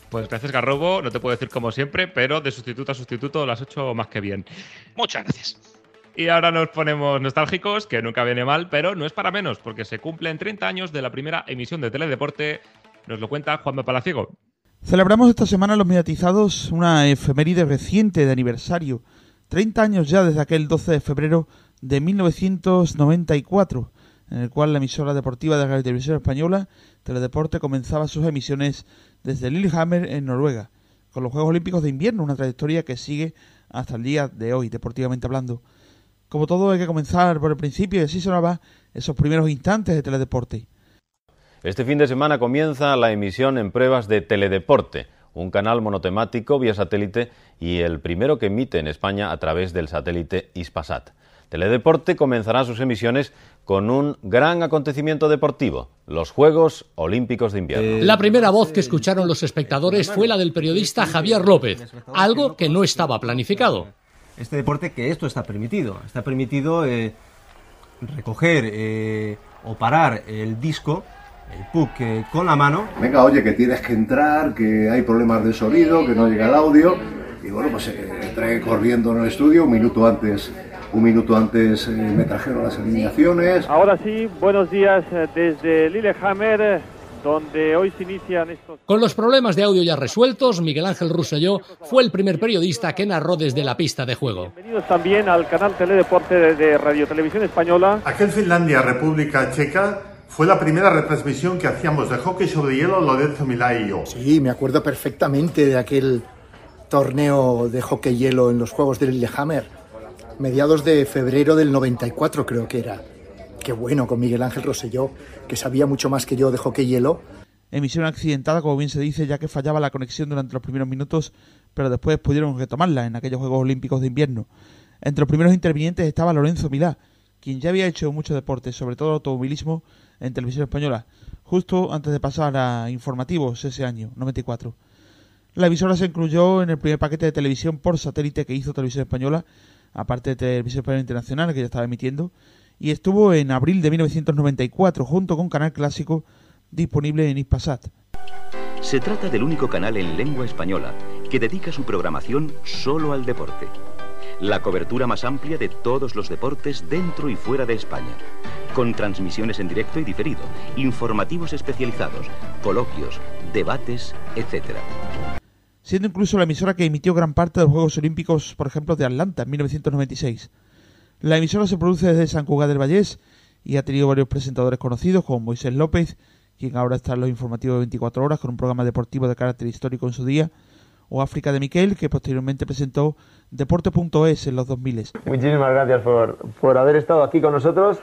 Pues gracias Garrobo, no te puedo decir como siempre, pero de sustituto a sustituto lo has hecho más que bien. Muchas gracias. Y ahora nos ponemos nostálgicos, que nunca viene mal, pero no es para menos, porque se cumplen 30 años de la primera emisión de Teledeporte. Nos lo cuenta Juanma Palaciego. Celebramos esta semana los mediatizados una efeméride reciente de aniversario 30 años ya desde aquel 12 de febrero de 1994, en el cual la emisora deportiva de la televisión española, Teledeporte, comenzaba sus emisiones desde Lillehammer, en Noruega, con los Juegos Olímpicos de Invierno, una trayectoria que sigue hasta el día de hoy, deportivamente hablando. Como todo, hay que comenzar por el principio y así sonaba esos primeros instantes de Teledeporte. Este fin de semana comienza la emisión en pruebas de Teledeporte, un canal monotemático vía satélite y el primero que emite en España a través del satélite Ispasat. Teledeporte comenzará sus emisiones con un gran acontecimiento deportivo, los Juegos Olímpicos de Invierno. La primera voz que escucharon los espectadores fue la del periodista Javier López, algo que no estaba planificado. Este deporte que esto está permitido, está permitido eh, recoger eh, o parar el disco el puck eh, con la mano. Venga, oye, que tienes que entrar, que hay problemas de sonido, que no llega el audio. Y bueno, pues eh, entré corriendo en el estudio un minuto antes. Un minuto antes eh, me trajeron las alineaciones. Ahora sí, buenos días eh, desde Lillehammer, donde hoy se inician estos... Con los problemas de audio ya resueltos, Miguel Ángel Rosselló fue el primer periodista que narró desde la pista de juego. Bienvenidos también al canal Teledeporte de, de Radio Televisión Española. Aquel Finlandia-República Checa fue la primera retransmisión que hacíamos de hockey sobre hielo Lorenzo Milá y yo. Sí, me acuerdo perfectamente de aquel torneo de hockey hielo en los Juegos de Lillehammer. Mediados de febrero del 94 creo que era. Qué bueno con Miguel Ángel Rosselló, que sabía mucho más que yo de hockey hielo. Emisión accidentada, como bien se dice, ya que fallaba la conexión durante los primeros minutos, pero después pudieron retomarla en aquellos Juegos Olímpicos de Invierno. Entre los primeros intervinientes estaba Lorenzo Milá, quien ya había hecho mucho deporte, sobre todo automovilismo, en televisión española, justo antes de pasar a informativos ese año, 94. La emisora se incluyó en el primer paquete de televisión por satélite que hizo Televisión Española, aparte de Televisión Española Internacional, que ya estaba emitiendo, y estuvo en abril de 1994 junto con Canal Clásico disponible en Ispasat. Se trata del único canal en lengua española que dedica su programación solo al deporte. La cobertura más amplia de todos los deportes dentro y fuera de España. Con transmisiones en directo y diferido, informativos especializados, coloquios, debates, etc. Siendo incluso la emisora que emitió gran parte de los Juegos Olímpicos, por ejemplo, de Atlanta en 1996. La emisora se produce desde San Cugat del Vallés y ha tenido varios presentadores conocidos como Moisés López, quien ahora está en los informativos de 24 horas con un programa deportivo de carácter histórico en su día, o África de Miquel, que posteriormente presentó Deporte.es en los 2000. Muchísimas gracias por, por haber estado aquí con nosotros.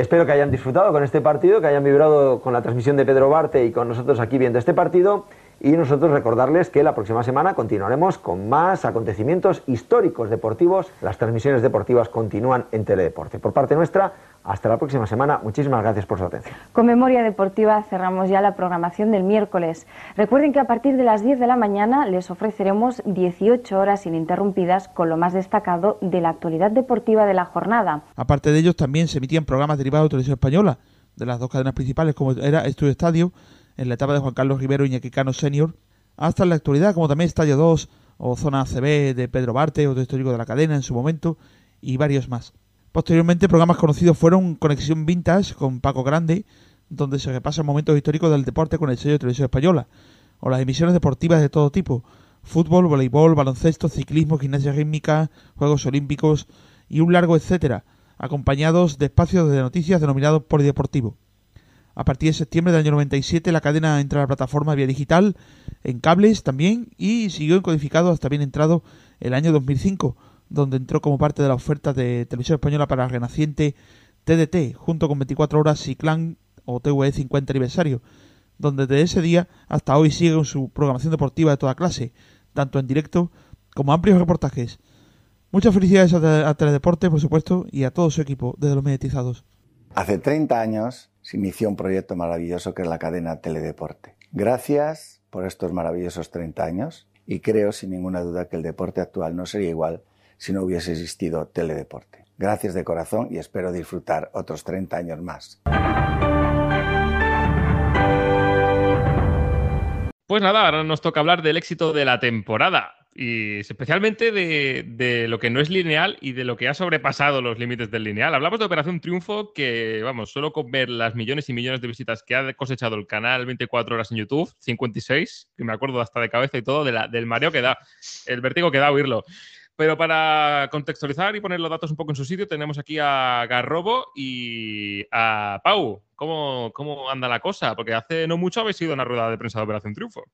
Espero que hayan disfrutado con este partido, que hayan vibrado con la transmisión de Pedro Barte y con nosotros aquí viendo este partido. Y nosotros recordarles que la próxima semana continuaremos con más acontecimientos históricos deportivos. Las transmisiones deportivas continúan en Teledeporte. Por parte nuestra, hasta la próxima semana. Muchísimas gracias por su atención. Con Memoria Deportiva cerramos ya la programación del miércoles. Recuerden que a partir de las 10 de la mañana les ofreceremos 18 horas ininterrumpidas con lo más destacado de la actualidad deportiva de la jornada. Aparte de ellos, también se emitían programas derivados de Televisión Española, de las dos cadenas principales, como era Estudio Estadio, en la etapa de Juan Carlos Rivero Iñaki Cano Senior, hasta la actualidad, como también Estadio 2 o Zona ACB de Pedro Barte, otro histórico de la cadena en su momento, y varios más. Posteriormente, programas conocidos fueron Conexión Vintage con Paco Grande, donde se repasan momentos históricos del deporte con el sello de televisión española, o las emisiones deportivas de todo tipo, fútbol, voleibol, baloncesto, ciclismo, gimnasia rítmica, Juegos Olímpicos y un largo etcétera, acompañados de espacios de noticias denominados Polideportivo. A partir de septiembre del año 97 la cadena entra a la plataforma vía digital, en cables también, y siguió encodificado hasta bien entrado el año 2005, donde entró como parte de la oferta de televisión española para renaciente TDT, junto con 24 horas y Clan o TVE 50 aniversario, donde desde ese día hasta hoy sigue su programación deportiva de toda clase, tanto en directo como amplios reportajes. Muchas felicidades a Teledeporte, por supuesto, y a todo su equipo desde los mediatizados. Hace 30 años se inició un proyecto maravilloso que es la cadena Teledeporte. Gracias por estos maravillosos 30 años y creo sin ninguna duda que el deporte actual no sería igual si no hubiese existido Teledeporte. Gracias de corazón y espero disfrutar otros 30 años más. Pues nada, ahora nos toca hablar del éxito de la temporada y especialmente de, de, lo que no es lineal y de lo que ha sobrepasado los límites del lineal. Hablamos de Operación Triunfo, que vamos, solo con ver las millones y millones de visitas que ha cosechado el canal 24 horas en YouTube, 56, que me acuerdo hasta de cabeza y todo, del mareo que da, el vértigo que da oírlo. Pero para contextualizar y poner los datos un poco en su sitio, tenemos aquí a Garrobo y a Pau. ¿Cómo, cómo anda la cosa? Porque hace no mucho habéis ido a una rueda de prensa de Operación Triunfo.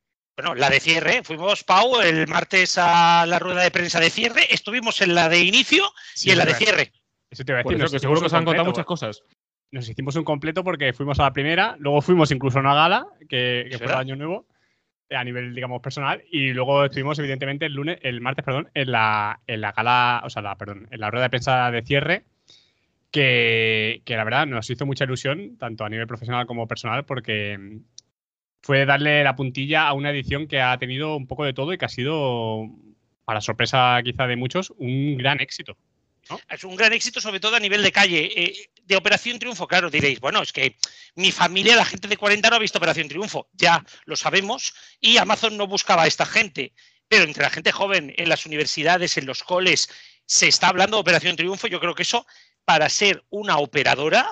Bueno, la de cierre. Fuimos, Pau, el martes a la rueda de prensa de cierre. Estuvimos en la de inicio y en la de cierre. Eso te iba a decir. que seguro que os han contado muchas cosas. Nos hicimos un completo porque fuimos a la primera, luego fuimos incluso a una gala, que, que fue el año nuevo, eh, a nivel, digamos, personal, y luego estuvimos, evidentemente, el lunes, el martes, perdón, en la, en la gala, o sea, la, perdón, en la rueda de prensa de cierre, que, que la verdad nos hizo mucha ilusión, tanto a nivel profesional como personal, porque fue darle la puntilla a una edición que ha tenido un poco de todo y que ha sido, para sorpresa quizá de muchos, un gran éxito. Es un gran éxito, sobre todo a nivel de calle. Eh, de Operación Triunfo, claro, diréis, bueno, es que mi familia, la gente de 40 no ha visto Operación Triunfo. Ya lo sabemos. Y Amazon no buscaba a esta gente. Pero entre la gente joven, en las universidades, en los coles, se está hablando de Operación Triunfo. Yo creo que eso, para ser una operadora,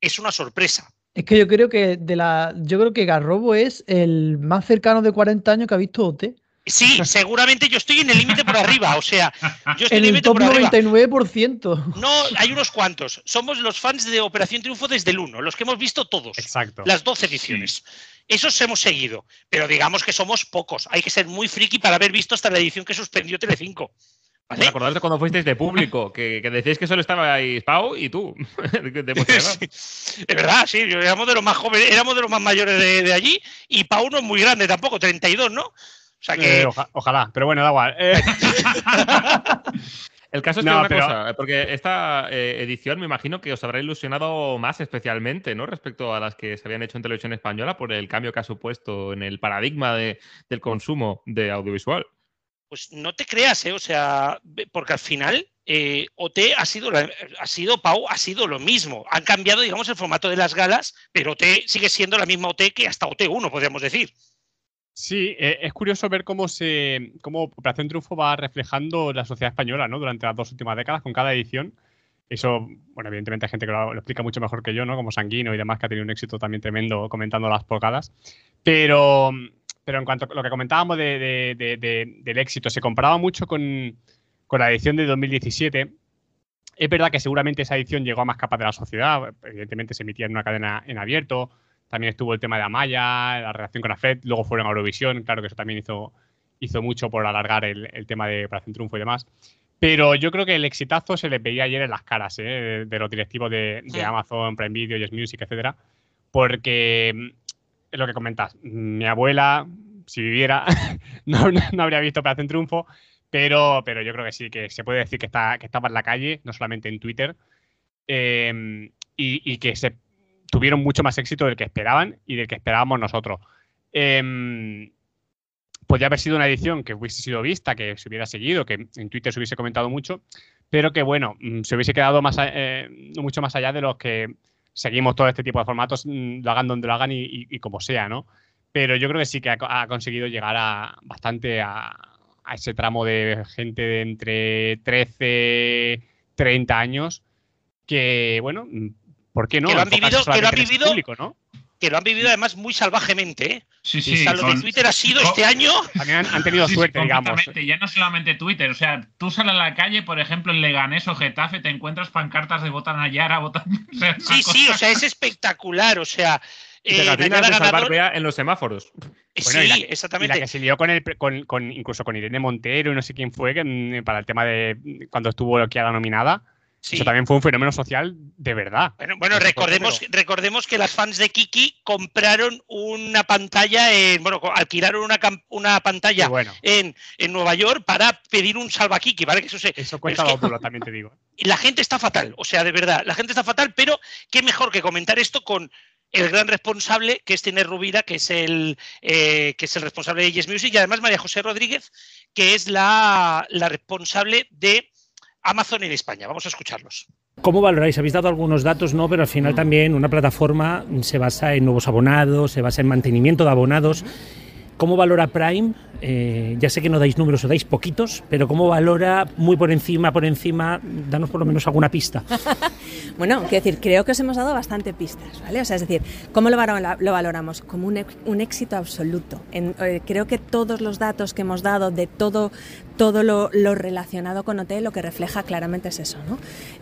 es una sorpresa. Es que yo creo que de la, yo creo que Garrobo es el más cercano de 40 años que ha visto OT. Sí, seguramente yo estoy en el límite por arriba, o sea, yo estoy en el, el top por 99%. No, hay unos cuantos. Somos los fans de Operación Triunfo desde el 1, los que hemos visto todos. Exacto. Las 12 ediciones. Esos hemos seguido, pero digamos que somos pocos. Hay que ser muy friki para haber visto hasta la edición que suspendió Telecinco. 5 Así acordarte cuando fuisteis de público, que, que decíais que solo estabais Pau y tú. de es verdad, sí, éramos de los más jóvenes, éramos de los más mayores de, allí y Pau no es muy grande tampoco, 32, ¿no? O sea eh, ojalá, pero bueno, da igual. Eh. El caso es no, que una cosa, porque esta eh, edición me imagino que os habrá ilusionado más especialmente, ¿no? Respecto a las que se habían hecho en televisión española por el cambio que ha supuesto en el paradigma de, del consumo de audiovisual. Pues no te creas, ¿eh? O sea, porque al final eh, OT ha sido, la- ha sido, Pau, ha sido lo mismo. Han cambiado, digamos, el formato de las galas, pero OT sigue siendo la misma OT que hasta OT1, podríamos decir. Sí, eh, es curioso ver cómo se cómo Operación Triunfo va reflejando la sociedad española, ¿no? Durante las dos últimas décadas, con cada edición. Eso, bueno, evidentemente hay gente que lo, lo explica mucho mejor que yo, ¿no? Como Sanguino y demás, que ha tenido un éxito también tremendo comentando las porcadas. Pero, pero en cuanto a lo que comentábamos de- de- de- de- del éxito, se comparaba mucho con, con la edición de 2017. Es verdad que seguramente esa edición llegó a más capas de la sociedad. Evidentemente se emitía en una cadena en abierto. También estuvo el tema de Amaya, la relación con AFED. Luego fueron a Eurovisión. Claro que eso también hizo, hizo mucho por alargar el, el tema de Operación Triunfo y demás. Pero yo creo que el exitazo se les veía ayer en las caras ¿eh? de, de los directivos de, de. Amazon, Prime Video, Yes Music, etcétera. Porque es lo que comentas. Mi abuela, si viviera, no, no habría visto Operación Triunfo. Pero, pero yo creo que sí, que se puede decir que, está, que estaba en la calle, no solamente en Twitter, eh, y, y que se tuvieron mucho más éxito del que esperaban y del que esperábamos nosotros. Eh, podría haber sido una edición que hubiese sido vista, que se hubiera seguido, que en Twitter se hubiese comentado mucho, pero que bueno, mm, se hubiese quedado más, eh, mucho más allá de los que seguimos todo este tipo de formatos, mm, lo hagan donde lo hagan y, y- y como sea, ¿no? Pero yo creo que sí que ha, co- ha conseguido llegar a bastante a, a ese tramo de gente de entre 13, 30 años que, bueno, mm, ¿por qué no? que lo han vivido, que lo han vivido, público, ¿no? Que lo han vivido además muy salvajemente, ¿eh? Sí, O sí. sea, lo de con- Twitter ha sido con- este año. También han, han tenido Sí, sí, suerte, digamos. Ya no solamente Twitter, o sea, tú sales a la calle, por ejemplo, en Leganés o Getafe, te encuentras pancartas de votan a Yara, votan. o sea, Sí, sí, cosa- o sea, es espectacular. O sea, eh, salvar Bea en los semáforos. Bueno, y sí, la- exactamente. Y la que se lió con el, pre- con, con- incluso con Irene Montero y no sé quién fue, que, mm, para el tema de mm, cuando estuvo la nominada. Sí. Eso también fue un fenómeno social de verdad. Bueno, recordemos, recordemos que las fans de Kiki compraron una pantalla en, bueno, alquilaron una, una pantalla bueno. en, en Nueva York para pedir un salva Kiki, ¿vale? Que eso se, Eso cuenta es que- también te digo. y la gente está fatal, o sea, de verdad, la gente está fatal, pero qué mejor que comentar esto con el gran responsable que es Tiner Rubira, que es el eh, que es el responsable de Yes Music, y además María José Rodríguez, que es la, la responsable de Amazon en España. Vamos a escucharlos. ¿Cómo valoráis? Habéis dado algunos datos, ¿no? Pero al final también una plataforma se basa en nuevos abonados, se basa en mantenimiento de abonados. ¿Cómo valora Prime? Eh, ya sé que no dais números o dais poquitos, pero ¿cómo valora muy por encima, por encima? Danos por lo menos alguna pista. Bueno, quiero decir, creo que os hemos dado bastante pistas, ¿vale? O sea, es decir, ¿cómo lo, lo valoramos? Como un, un éxito absoluto. En- eh, creo que todos los datos que hemos dado de todo, todo lo, lo relacionado con OT, lo que refleja claramente es eso, ¿no?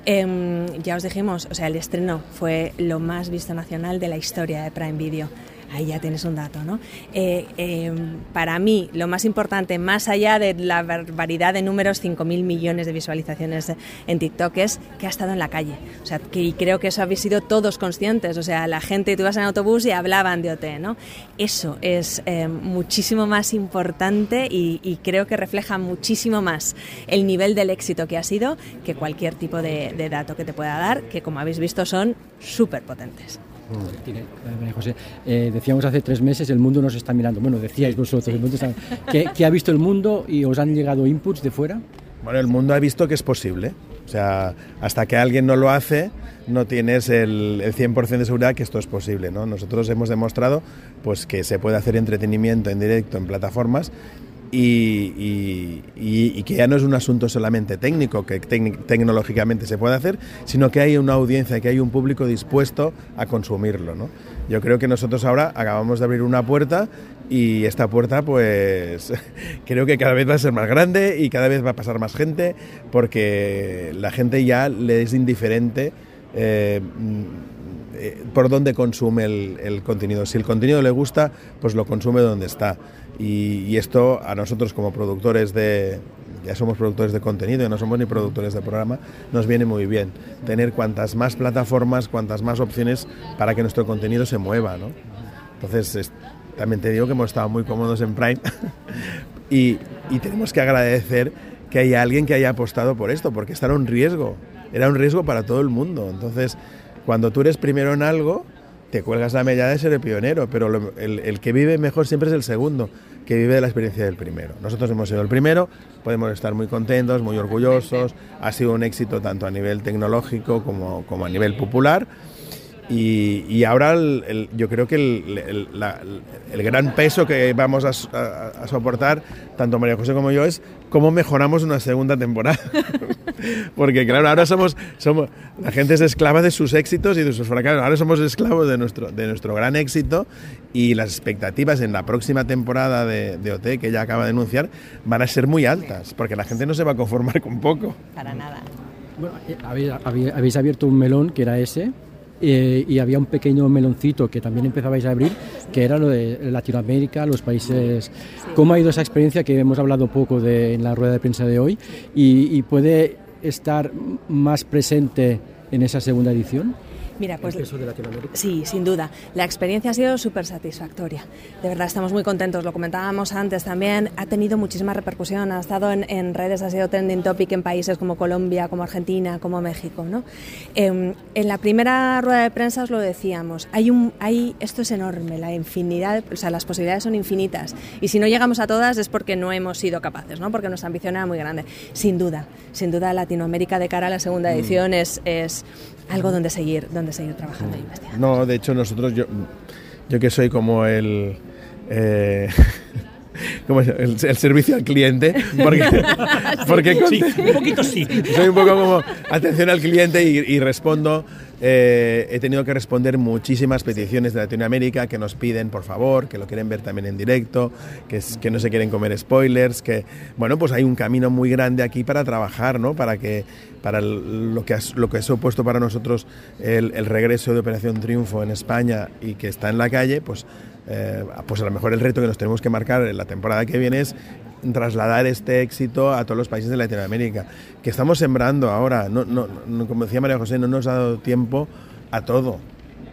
Em, ya os dijimos, o sea, el estreno fue lo más visto nacional de la historia de Prime Video. Ahí ya tienes un dato, ¿no? Eh, eh, para mí, lo más importante, más allá de la barbaridad de números, 5.000 millones de visualizaciones en TikTok, es que ha estado en la calle. O sea, que y creo que eso habéis sido todos conscientes. O sea, la gente, tú ibas en autobús y hablaban de OT, ¿no? Eso es eh, muchísimo más importante y, y creo que refleja muchísimo más el nivel del éxito que ha sido que cualquier tipo de, de dato que te pueda dar, que como habéis visto son súper potentes. Tiene- eh, José, eh, decíamos hace tres meses el mundo nos está mirando. Bueno, decíais vosotros, el mundo está- ¿Qué, qué ha visto el mundo y os han llegado inputs de fuera? Bueno, el mundo ha visto que es posible. O sea, hasta que alguien no lo hace, no tienes el, el 100% de seguridad que esto es posible. ¿no? Nosotros hemos demostrado pues, que se puede hacer entretenimiento en directo en plataformas y, que ya no es un asunto solamente técnico, que tecnológicamente se puede hacer, sino que hay una audiencia, que hay un público dispuesto a consumirlo. ¿no? Yo creo que nosotros ahora acabamos de abrir una puerta y esta puerta pues creo que cada vez va a ser más grande y cada vez va a pasar más gente porque la gente ya le es indiferente eh, eh, por dónde consume el, contenido. Si el contenido le gusta, pues lo consume donde está. Y, esto a nosotros como productores de, ya somos productores de contenido, ya no somos ni productores de programa, nos viene muy bien tener cuantas más plataformas, cuantas más opciones para que nuestro contenido se mueva. ¿no? Entonces, es- también te digo que hemos estado muy cómodos en Prime y, y tenemos que agradecer que haya alguien que haya apostado por esto, porque esto era un riesgo, era un riesgo para todo el mundo. Entonces, cuando tú eres primero en algo, te cuelgas la medalla de ser el pionero, pero el, que vive mejor siempre es el segundo, que vive de la experiencia del primero. Nosotros hemos sido el primero, podemos estar muy contentos, muy orgullosos, ha sido un éxito tanto a nivel tecnológico como a nivel popular. Y, y ahora el- el- yo creo que el, el- la- el gran peso que vamos a, a- a soportar, tanto María José como yo, es cómo mejoramos una segunda temporada. Porque claro, ahora somos, somos, la gente es esclava de sus éxitos y de sus fracasos. Ahora somos esclavos de nuestro, de nuestro gran éxito y las expectativas en la próxima temporada de, de OT, que ya acaba de anunciar, van a ser muy altas, porque la gente no se va a conformar con poco. Para nada. Bueno, eh, habéis- habéis abierto un melón que era ese. Eh, y había un pequeño meloncito que también empezabais a abrir, que era lo de Latinoamérica, los países. ¿Cómo ha ido esa experiencia que hemos hablado poco de, en la rueda de prensa de hoy? ¿Y, y puede estar más presente en esa segunda edición? Mira, pues El peso de Latinoamérica. sí, sin duda. La experiencia ha sido súper satisfactoria. De verdad, estamos muy contentos. Lo comentábamos antes también. Ha tenido muchísima repercusión. Ha estado en, en redes, ha sido trending topic en países como Colombia, como Argentina, como México. ¿no? Em, en la primera rueda de prensa os lo decíamos. Hay un, hay, esto es enorme. La infinidad, o sea, las posibilidades son infinitas. Y si no llegamos a todas es porque no hemos sido capaces, ¿no? porque nuestra ambición era muy grande. Sin duda, sin duda, Latinoamérica de cara a la segunda Mm. edición es, es algo donde seguir, donde seguir trabajando y investigando. No, de hecho nosotros, yo, yo que soy como el... eh, como el, el servicio al cliente, porque, porque Sí, un poquito sí. soy un poco como atención al cliente y, y respondo. Eh, he tenido que responder muchísimas peticiones de Latinoamérica que nos piden, por favor, que lo quieren ver también en directo, que, no se quieren comer spoilers, que, bueno, pues hay un camino muy grande aquí para trabajar, ¿no? Para que, para lo que ha, lo que ha supuesto para nosotros el, el regreso de Operación Triunfo en España y que está en la calle, pues, eh, pues a lo mejor el reto que nos tenemos que marcar en la temporada que viene es trasladar este éxito a todos los países de Latinoamérica, que estamos sembrando ahora. No, no, no- como decía María José, no nos ha dado tiempo a todo.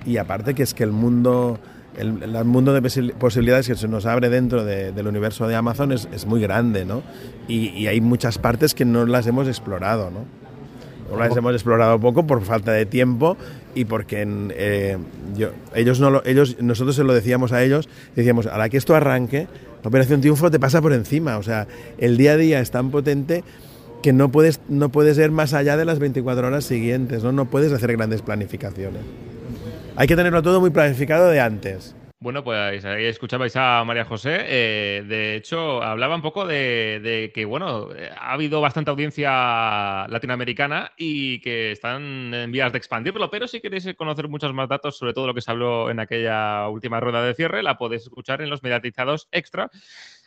Y aparte que es que el mundo, el, el mundo de posi- posibilidades que se nos abre dentro de- del universo de Amazon es, es muy grande, ¿no? Y, y hay muchas partes que no las hemos explorado, ¿no? No las hemos explorado poco por falta de tiempo y porque eh, yo- ellos no lo- ellos, nosotros se lo decíamos a ellos, decíamos, a la que esto arranque, la Operación Triunfo te pasa por encima. O sea, el día a día es tan potente que no puedes, no puedes ir más allá de las 24 horas siguientes, ¿no? No puedes hacer grandes planificaciones. Hay que tenerlo todo muy planificado de antes. Bueno, pues ahí escuchabais a María José. Eh, de hecho, hablaba un poco de, de que, bueno, ha habido bastante audiencia latinoamericana y que están en vías de expandirlo, pero si queréis conocer muchos más datos sobre todo lo que se habló en aquella última rueda de cierre, la podéis escuchar en los mediatizados extra,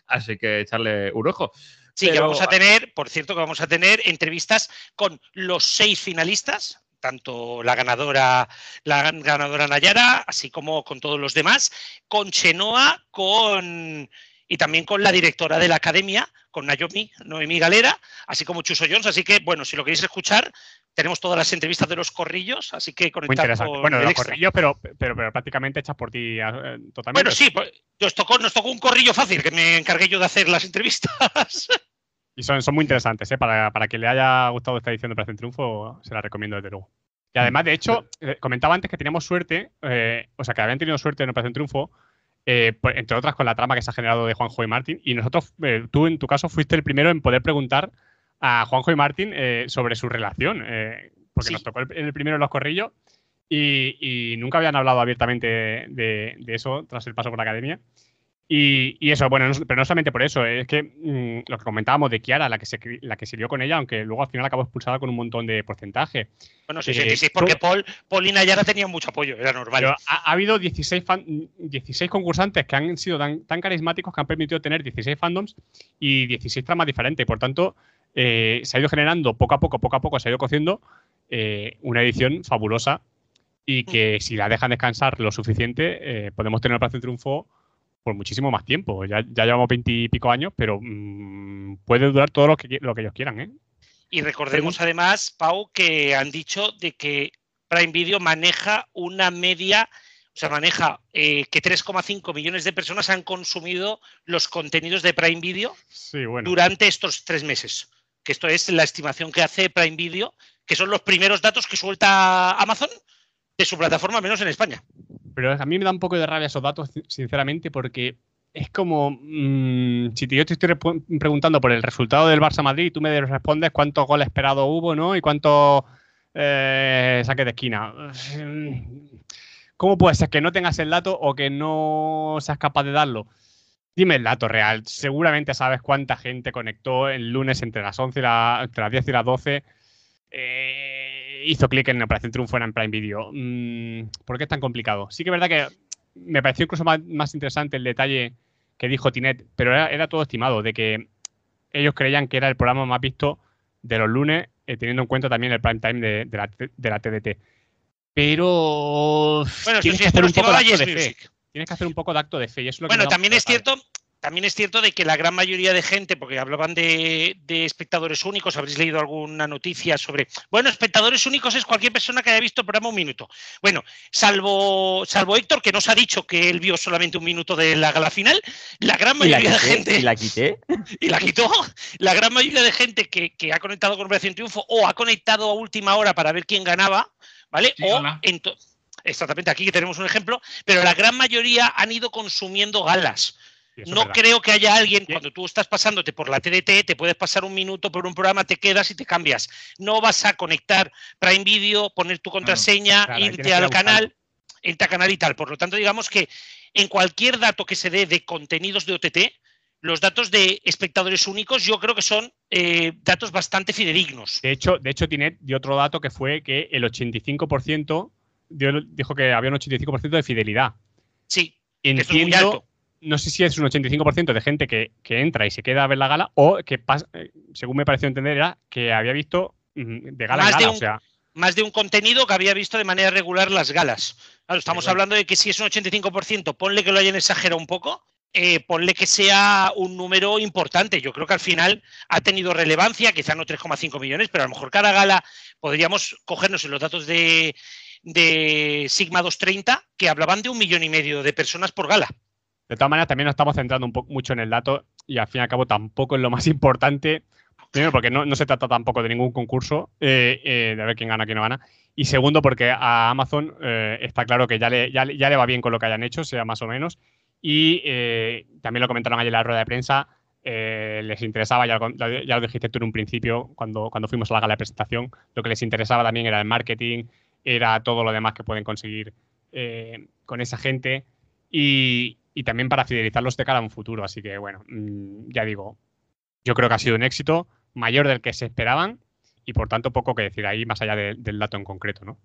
así que echarle un ojo. Sí, que vamos a tener, por cierto, que vamos a tener entrevistas con los seis finalistas, tanto la ganadora, la gan- ganadora Nayara, así como con todos los demás, con Chenoa, con y también con la directora de la academia, con Naomi, Noemí Galera, así como Chuso Jones. Así que, bueno, si lo queréis escuchar, tenemos todas las entrevistas de los corrillos, así que interesante. con Bueno, de los corrillos, pero, pero, pero prácticamente hechas por ti eh, totalmente. Bueno, sí, pues, nos, tocó, nos tocó un corrillo fácil, que me encargué yo de hacer las entrevistas. Y son, son muy interesantes, ¿eh? Para, para quien le haya gustado esta edición de Operación Triunfo, se la recomiendo desde luego. Y además, de hecho, eh, comentaba antes que teníamos suerte, eh, o sea, que habían tenido suerte en Operación Triunfo, eh, por- entre otras con la trama que se ha generado de Juanjo y Martín. Y nosotros, eh, tú en tu caso, fuiste el primero en poder preguntar a Juanjo y Martín eh, sobre su relación, porque nos tocó el, el primero en los corrillos y, y nunca habían hablado abiertamente de, de- de eso tras el paso por la academia. Y, y eso, bueno, no- pero no solamente por eso, es que mm, lo que comentábamos de Kiara, la que, se, la que se con ella, aunque luego al final acabó expulsada con un montón de porcentaje. Bueno, sí, Eh, sí, sí, sí, porque Paul, Paul y Nayara tenían mucho apoyo, era normal. pero ha, ha habido 16, fan- 16 concursantes que han sido tan, tan carismáticos que han permitido tener 16 fandoms y 16 tramas diferentes. Por tanto, eh, se ha ido generando poco a poco, poco a poco, se ha ido cociendo eh, una edición fabulosa y que si la dejan descansar lo suficiente, eh, podemos tener Operación Triunfo por muchísimo más tiempo. Ya, ya llevamos 20 y pico años, pero mm, puede durar todo lo que, lo que ellos quieran. ¿eh? Y recordemos además, Pau, que han dicho de que Prime Video maneja una media, o sea, maneja eh, que 3,5 millones de personas han consumido los contenidos de Prime Video Sí, bueno. durante estos tres meses. Que esto es la estimación que hace Prime Video, que son los primeros datos que suelta Amazon de su plataforma, menos en España. Pero a mí me da un poco de rabia esos datos, sinceramente, porque es como mm, si yo te estoy preguntando por el resultado del Barça Madrid y tú me respondes cuántos goles esperados hubo, ¿no? Y cuántos eh, saques de esquina. ¿Cómo puede ser que no tengas el dato o que no seas capaz de darlo? Dime el dato real. Seguramente sabes cuánta gente conectó el lunes entre las 11 y entre las 10 y las 12. eh, hizo clic en Operación Triunfo en Prime Video. Mm, ¿Por qué es tan complicado? Sí que es verdad que me pareció incluso más, más interesante el detalle que dijo Tinet, pero era, era todo estimado, de que ellos creían que era el programa más visto de los lunes, eh, teniendo en cuenta también el prime time de, de la, de la TDT. Pero Bueno, tienes sí, que hacer un poco de acto de fe. Tienes que hacer un poco de acto de fe. Y eso es lo que me Bueno, también es cierto, también es cierto de que la gran mayoría de gente, porque hablaban de, de espectadores únicos, habréis leído alguna noticia sobre. Bueno, espectadores únicos es cualquier persona que haya visto el programa un minuto. Bueno, salvo, salvo Héctor, que nos ha dicho que él vio solamente un minuto de la gala final, la gran la mayoría de gente. y la quité. y la quitó. La gran mayoría de gente que, que ha conectado con Operación Triunfo o ha conectado a última hora para ver quién ganaba, ¿vale? o ento- exactamente aquí que tenemos un ejemplo, pero la gran mayoría han ido consumiendo galas. No verdad. creo que haya alguien, cuando tú estás pasándote por la TDT, te puedes pasar un minuto por un programa, te quedas y te cambias. No vas a conectar Prime Video, poner tu contraseña, claro, irte al canal, irte al canal y tal. Por lo tanto, digamos que en cualquier dato que se dé de contenidos de OTT, los datos de espectadores únicos yo creo que son eh, datos bastante fidedignos. De hecho, de hecho, Tinet dio otro dato que fue que el 85% dio- dijo que había un 85% de fidelidad. Sí, que esto es muy Entiendo, alto. No sé si es un 85% de gente que, que entra y se queda a ver la gala o que, pas- eh, según me pareció entender, era que había visto mm, de gala Más en de gala. un- O sea, más de un contenido que había visto de manera regular las galas. Claro, estamos hablando de que si es un 85%, ponle que lo hayan exagerado un poco, eh, ponle que sea un número importante. Yo creo que al final ha tenido relevancia, quizá no 3,5 millones, pero a lo mejor cada gala podríamos cogernos en los datos de, de Sigma 230 que hablaban de un millón y medio de personas por gala. De todas maneras, también nos estamos centrando un poco mucho en el dato y al fin y al cabo tampoco es lo más importante. Primero, porque no, no se trata tampoco de ningún concurso, eh, eh, de ver quién gana, quién no gana. Y segundo, porque a Amazon eh, está claro que ya le, ya, le- va bien con lo que hayan hecho, sea más o menos. Y también lo comentaron ayer en la rueda de prensa, les interesaba, ya lo, ya lo dijiste tú en un principio, cuando, cuando fuimos a la gala de presentación, lo que les interesaba también era el marketing, era todo lo demás que pueden conseguir con esa gente. y, y también para fidelizarlos de cara a un futuro. Así que, bueno, mm, ya digo, yo creo que ha sido un éxito mayor del que se esperaban y por tanto poco que decir ahí más allá de- del dato en concreto, ¿no?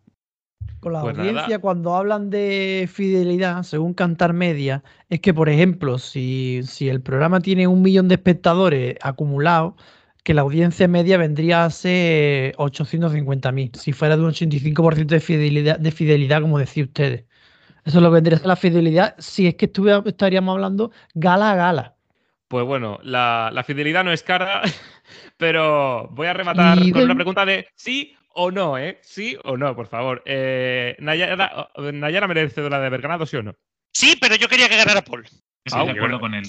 Con la Pues nada. audiencia, cuando hablan de fidelidad, según Cantar Media, es que, por ejemplo, si, si el programa tiene un millón de espectadores acumulados, que la audiencia media vendría a ser 850.000, si fuera de un 85% de fidelidad, de fidelidad, como decía ustedes. Eso es lo que vendría a ser la fidelidad, si es que estuve- estaríamos hablando gala a gala. Pues bueno, la, la fidelidad no es cara, pero voy a rematar Y con una pregunta de sí o no, ¿eh? Sí o no, por favor. Eh, Nayara, Nayara merecedora de haber ganado, ¿sí o no? Sí, pero yo quería que ganara Paul. Estoy de acuerdo con él.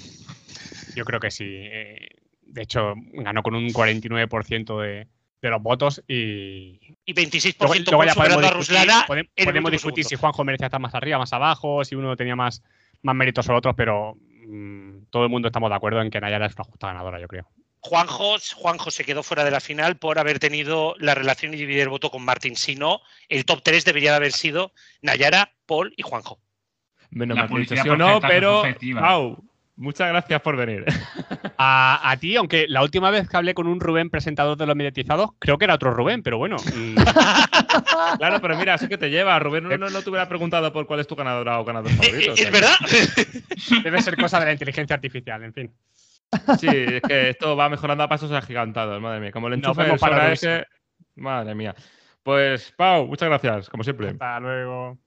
Yo creo que sí. eh, de hecho, ganó con un 49% de, de los votos y. Y 26% Luego, luego ya podemos superando a discutir, Ruslana podemos discutir segundo. si Juanjo merecía estar más arriba, más abajo, si uno tenía más, más méritos o otros, pero mm, todo el mundo estamos de acuerdo en que Nayara es una justa ganadora, yo creo. Juanjo, Juanjo se quedó fuera de la final por haber tenido la relación y dividir el voto con Martín. Si no, el top 3 debería de haber sido Nayara, Paul y Juanjo. Menos La dicho publicidad sí o no, pero. perfectiva. Muchas gracias por venir. A, a ti, aunque la última vez que hablé con un Rubén presentador de los mediatizados, creo que era otro Rubén, pero bueno. claro, pero mira, eso que te lleva. Rubén no, no, no te hubiera preguntado por cuál es tu ganadora o ganador favorito. o sea que- Debe ser cosa de la inteligencia artificial, en fin. Sí, es que esto va mejorando a pasos agigantados, madre mía. Como el Nos enchufe para ese. Madre mía. Pues, Pau, muchas gracias, como siempre. Hasta luego.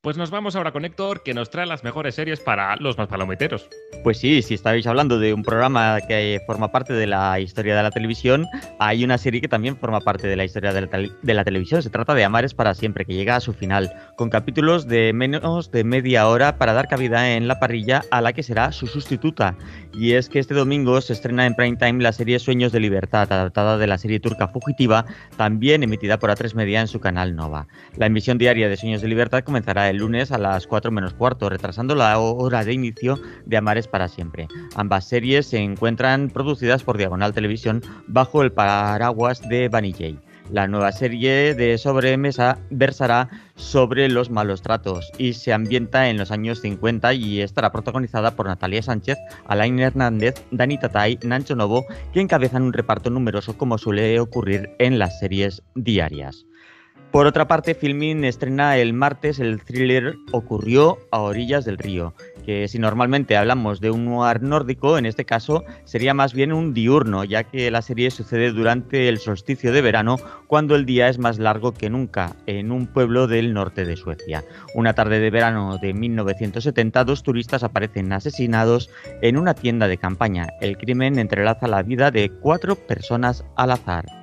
Pues nos vamos ahora con Héctor, que nos trae las mejores series para los más palomiteros. Pues sí, si estabais hablando de un programa que forma parte de la historia de la televisión, hay una serie que también forma parte de la historia de la, tele- de la televisión. Se trata de Amares para siempre, que llega a su final, con capítulos de menos de media hora para dar cabida en la parrilla a la que será su sustituta. Y es que este domingo se estrena en prime time la serie Sueños de Libertad, adaptada de la serie turca Fugitiva, también emitida por A3 Media en su canal Nova. La emisión diaria de Sueños de Libertad comenzará el lunes a las 4 menos cuarto, retrasando la hora de inicio de Amares para siempre. Ambas series se encuentran producidas por Diagonal Televisión bajo el paraguas de Vanillay. La nueva serie de sobremesa versará sobre los malos tratos y se ambienta en los años 50 y estará protagonizada por Natalia Sánchez, Alain Hernández, Dani Tatay, Nancho Novo, que encabezan un reparto numeroso como suele ocurrir en las series diarias. Por otra parte, Filmin estrena el martes el thriller Ocurrió a orillas del río, que si normalmente hablamos de un noir nórdico, en este caso sería más bien un diurno, ya que la serie sucede durante el solsticio de verano, cuando el día es más largo que nunca, en un pueblo del norte de Suecia. Una tarde de verano de 1970, dos turistas aparecen asesinados en una tienda de campaña. El crimen entrelaza la vida de cuatro personas al azar.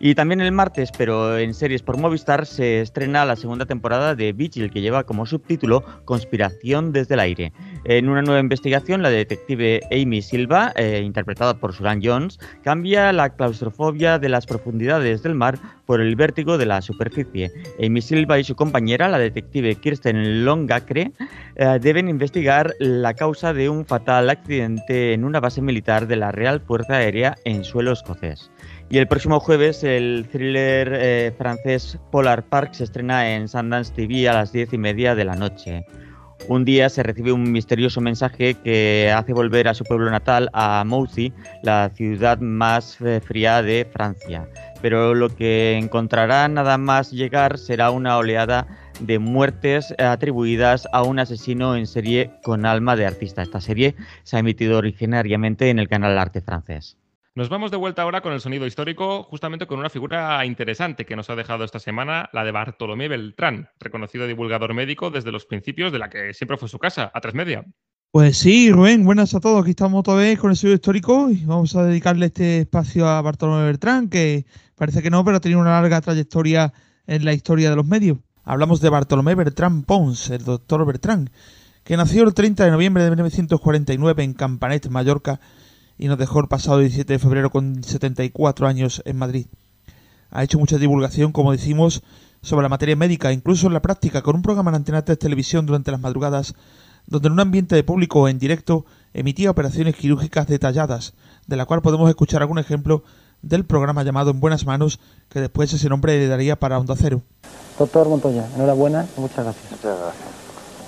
Y también el martes, pero en series por Movistar, se estrena la segunda temporada de Vigil, que lleva como subtítulo Conspiración desde el aire. En una nueva investigación, la detective Amy Silva, eh, interpretada por Suran Jones, cambia la claustrofobia de las profundidades del mar por el vértigo de la superficie. Amy Silva y su compañera, la detective Kirsten Longacre, eh, deben investigar la causa de un fatal accidente en una base militar de la Real Fuerza Aérea en suelo escocés. Y el próximo jueves el thriller eh, francés Polar Park se estrena en Sundance TV a las diez y media de la noche. Un día se recibe un misterioso mensaje que hace volver a su pueblo natal, a Moussy, la ciudad más eh, fría de Francia. Pero lo que encontrará nada más llegar será una oleada de muertes atribuidas a un asesino en serie con alma de artista. Esta serie se ha emitido originariamente en el canal Arte francés. Nos vamos de vuelta ahora con el sonido histórico, justamente con una figura interesante que nos ha dejado esta semana, la de Bartolomé Beltrán, reconocido divulgador médico desde los principios de la que siempre fue su casa, a tres media. Pues sí, Rubén, buenas a todos. Aquí estamos otra vez con el estudio histórico y vamos a dedicarle este espacio a Bartolomé Bertrán, que parece que no, pero ha tenido una larga trayectoria en la historia de los medios. Hablamos de Bartolomé Bertrán Pons, el doctor Bertrán, que nació el 30 de noviembre de 1949 en Campanet, Mallorca, y nos dejó el pasado 17 de febrero con 74 años en Madrid. Ha hecho mucha divulgación, como decimos, sobre la materia médica, incluso en la práctica, con un programa en Antena 3 Televisión durante las madrugadas, donde en un ambiente de público en directo emitía operaciones quirúrgicas detalladas, de la cual podemos escuchar algún ejemplo del programa llamado En Buenas Manos, que después ese nombre le daría para Onda Cero. Doctor Montoya, enhorabuena y muchas gracias. Muchas gracias.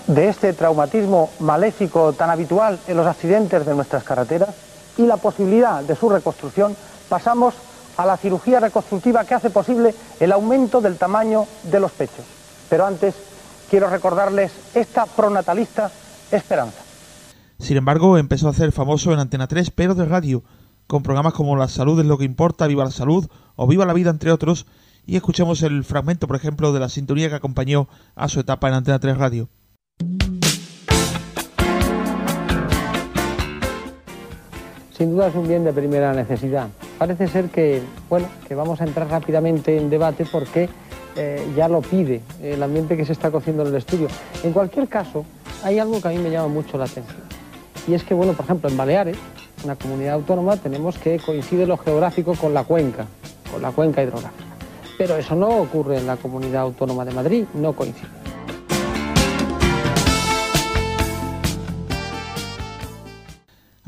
de este traumatismo maléfico tan habitual en los accidentes de nuestras carreteras y la posibilidad de su reconstrucción, pasamos a la cirugía reconstructiva que hace posible el aumento del tamaño de los pechos. Pero antes quiero recordarles esta pronatalista esperanza. Sin embargo, empezó a ser famoso en Antena 3, pero de radio, con programas como La salud es lo que importa, Viva la salud o Viva la vida, entre otros, y escuchemos el fragmento, por ejemplo, de la sintonía que acompañó a su etapa en Antena 3 Radio. Sin duda es un bien de primera necesidad. Parece ser que, bueno, que vamos a entrar rápidamente en debate porque eh, ya lo pide el ambiente que se está cociendo en el estudio. En cualquier caso, hay algo que a mí me llama mucho la atención. Y es que, bueno, por ejemplo, en Baleares, una comunidad autónoma, tenemos que coincide lo geográfico con la cuenca, con la cuenca hidrográfica. Pero eso no ocurre en la comunidad autónoma de Madrid, no coincide.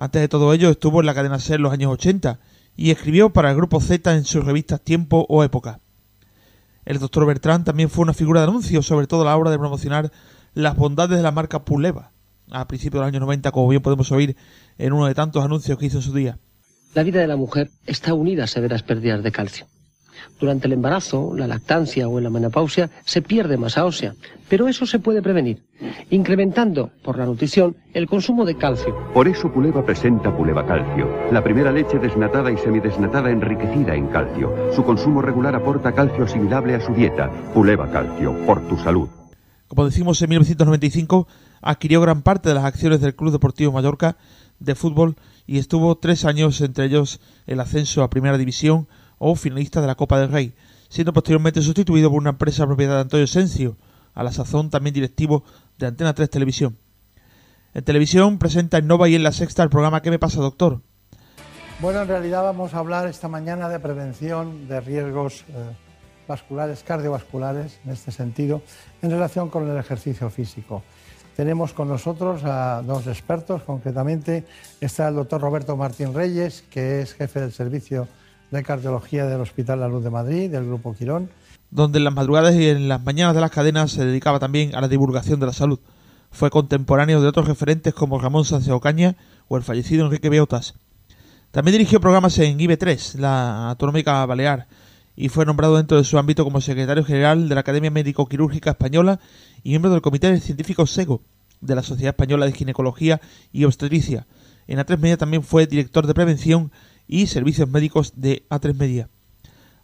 Antes de todo ello estuvo en la cadena SER en los años 80 y escribió para el grupo Z en sus revistas Tiempo o Época. El doctor Bertrand también fue una figura de anuncio, sobre todo a la hora de promocionar las bondades de la marca Puleva, a principios de los años 90, como bien podemos oír en uno de tantos anuncios que hizo en su día. La vida de la mujer está unida a severas pérdidas de calcio. Durante el embarazo, la lactancia o en la menopausia se pierde masa ósea, pero eso se puede prevenir, incrementando por la nutrición el consumo de calcio. Por eso Puleva presenta Puleva Calcio, la primera leche desnatada y semidesnatada enriquecida en calcio. Su consumo regular aporta calcio asimilable a su dieta. Puleva Calcio, por tu salud. Como decimos, en 1995 adquirió gran parte de las acciones del Club Deportivo Mallorca de fútbol y estuvo tres años, entre ellos el ascenso a Primera División o finalista de la Copa del Rey, siendo posteriormente sustituido por una empresa propiedad de Antonio Sencio, a la sazón también directivo de Antena 3 Televisión. En televisión presenta en Nova y en La Sexta el programa ¿Qué me pasa, doctor? Bueno, en realidad vamos a hablar esta mañana de prevención de riesgos eh, vasculares, cardiovasculares, en este sentido, en relación con el ejercicio físico. Tenemos con nosotros a dos expertos, concretamente está el doctor Roberto Martín Reyes, que es jefe del servicio de cardiología del Hospital La Luz de Madrid, del Grupo Quirón. Donde en las madrugadas y en las mañanas de las cadenas se dedicaba también a la divulgación de la salud. Fue contemporáneo de otros referentes como Ramón Sánchez Ocaña o el fallecido Enrique Beotas. También dirigió programas en IB3, la Autonómica Balear, y fue nombrado dentro de su ámbito como secretario general de la Academia Médico-Quirúrgica Española y miembro del Comité Científico SEGO de la Sociedad Española de Ginecología y Obstetricia. En A3 Media también fue director de prevención y servicios médicos de A3 Media.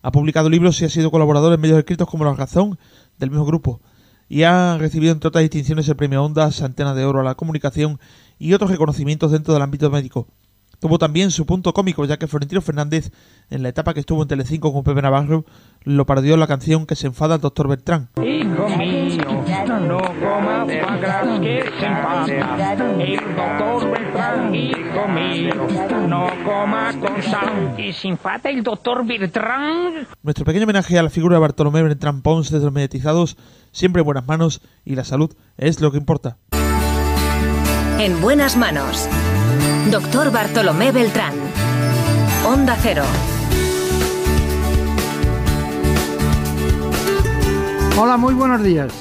Ha publicado libros y ha sido colaborador en medios escritos como La Razón del mismo grupo y ha recibido entre otras distinciones el premio Ondas, Antena de Oro a la Comunicación y otros reconocimientos dentro del ámbito médico. Tuvo también su punto cómico, ya que Florentino Fernández, en la etapa que estuvo en Telecinco con Pepe Navarro, lo parodió la canción que se enfada al doctor Bertrán. No comas que se enfada. El doctor Bertrán, hijo mío, no coma con sal que se enfada el doctor Bertrán. Nuestro pequeño homenaje a la figura de Bartolomé Bertrán Pons desde los mediatizados, siempre en buenas manos y la salud es lo que importa. En buenas manos. Doctor Bartolomé Beltrán. Onda Cero. Hola, muy buenos días.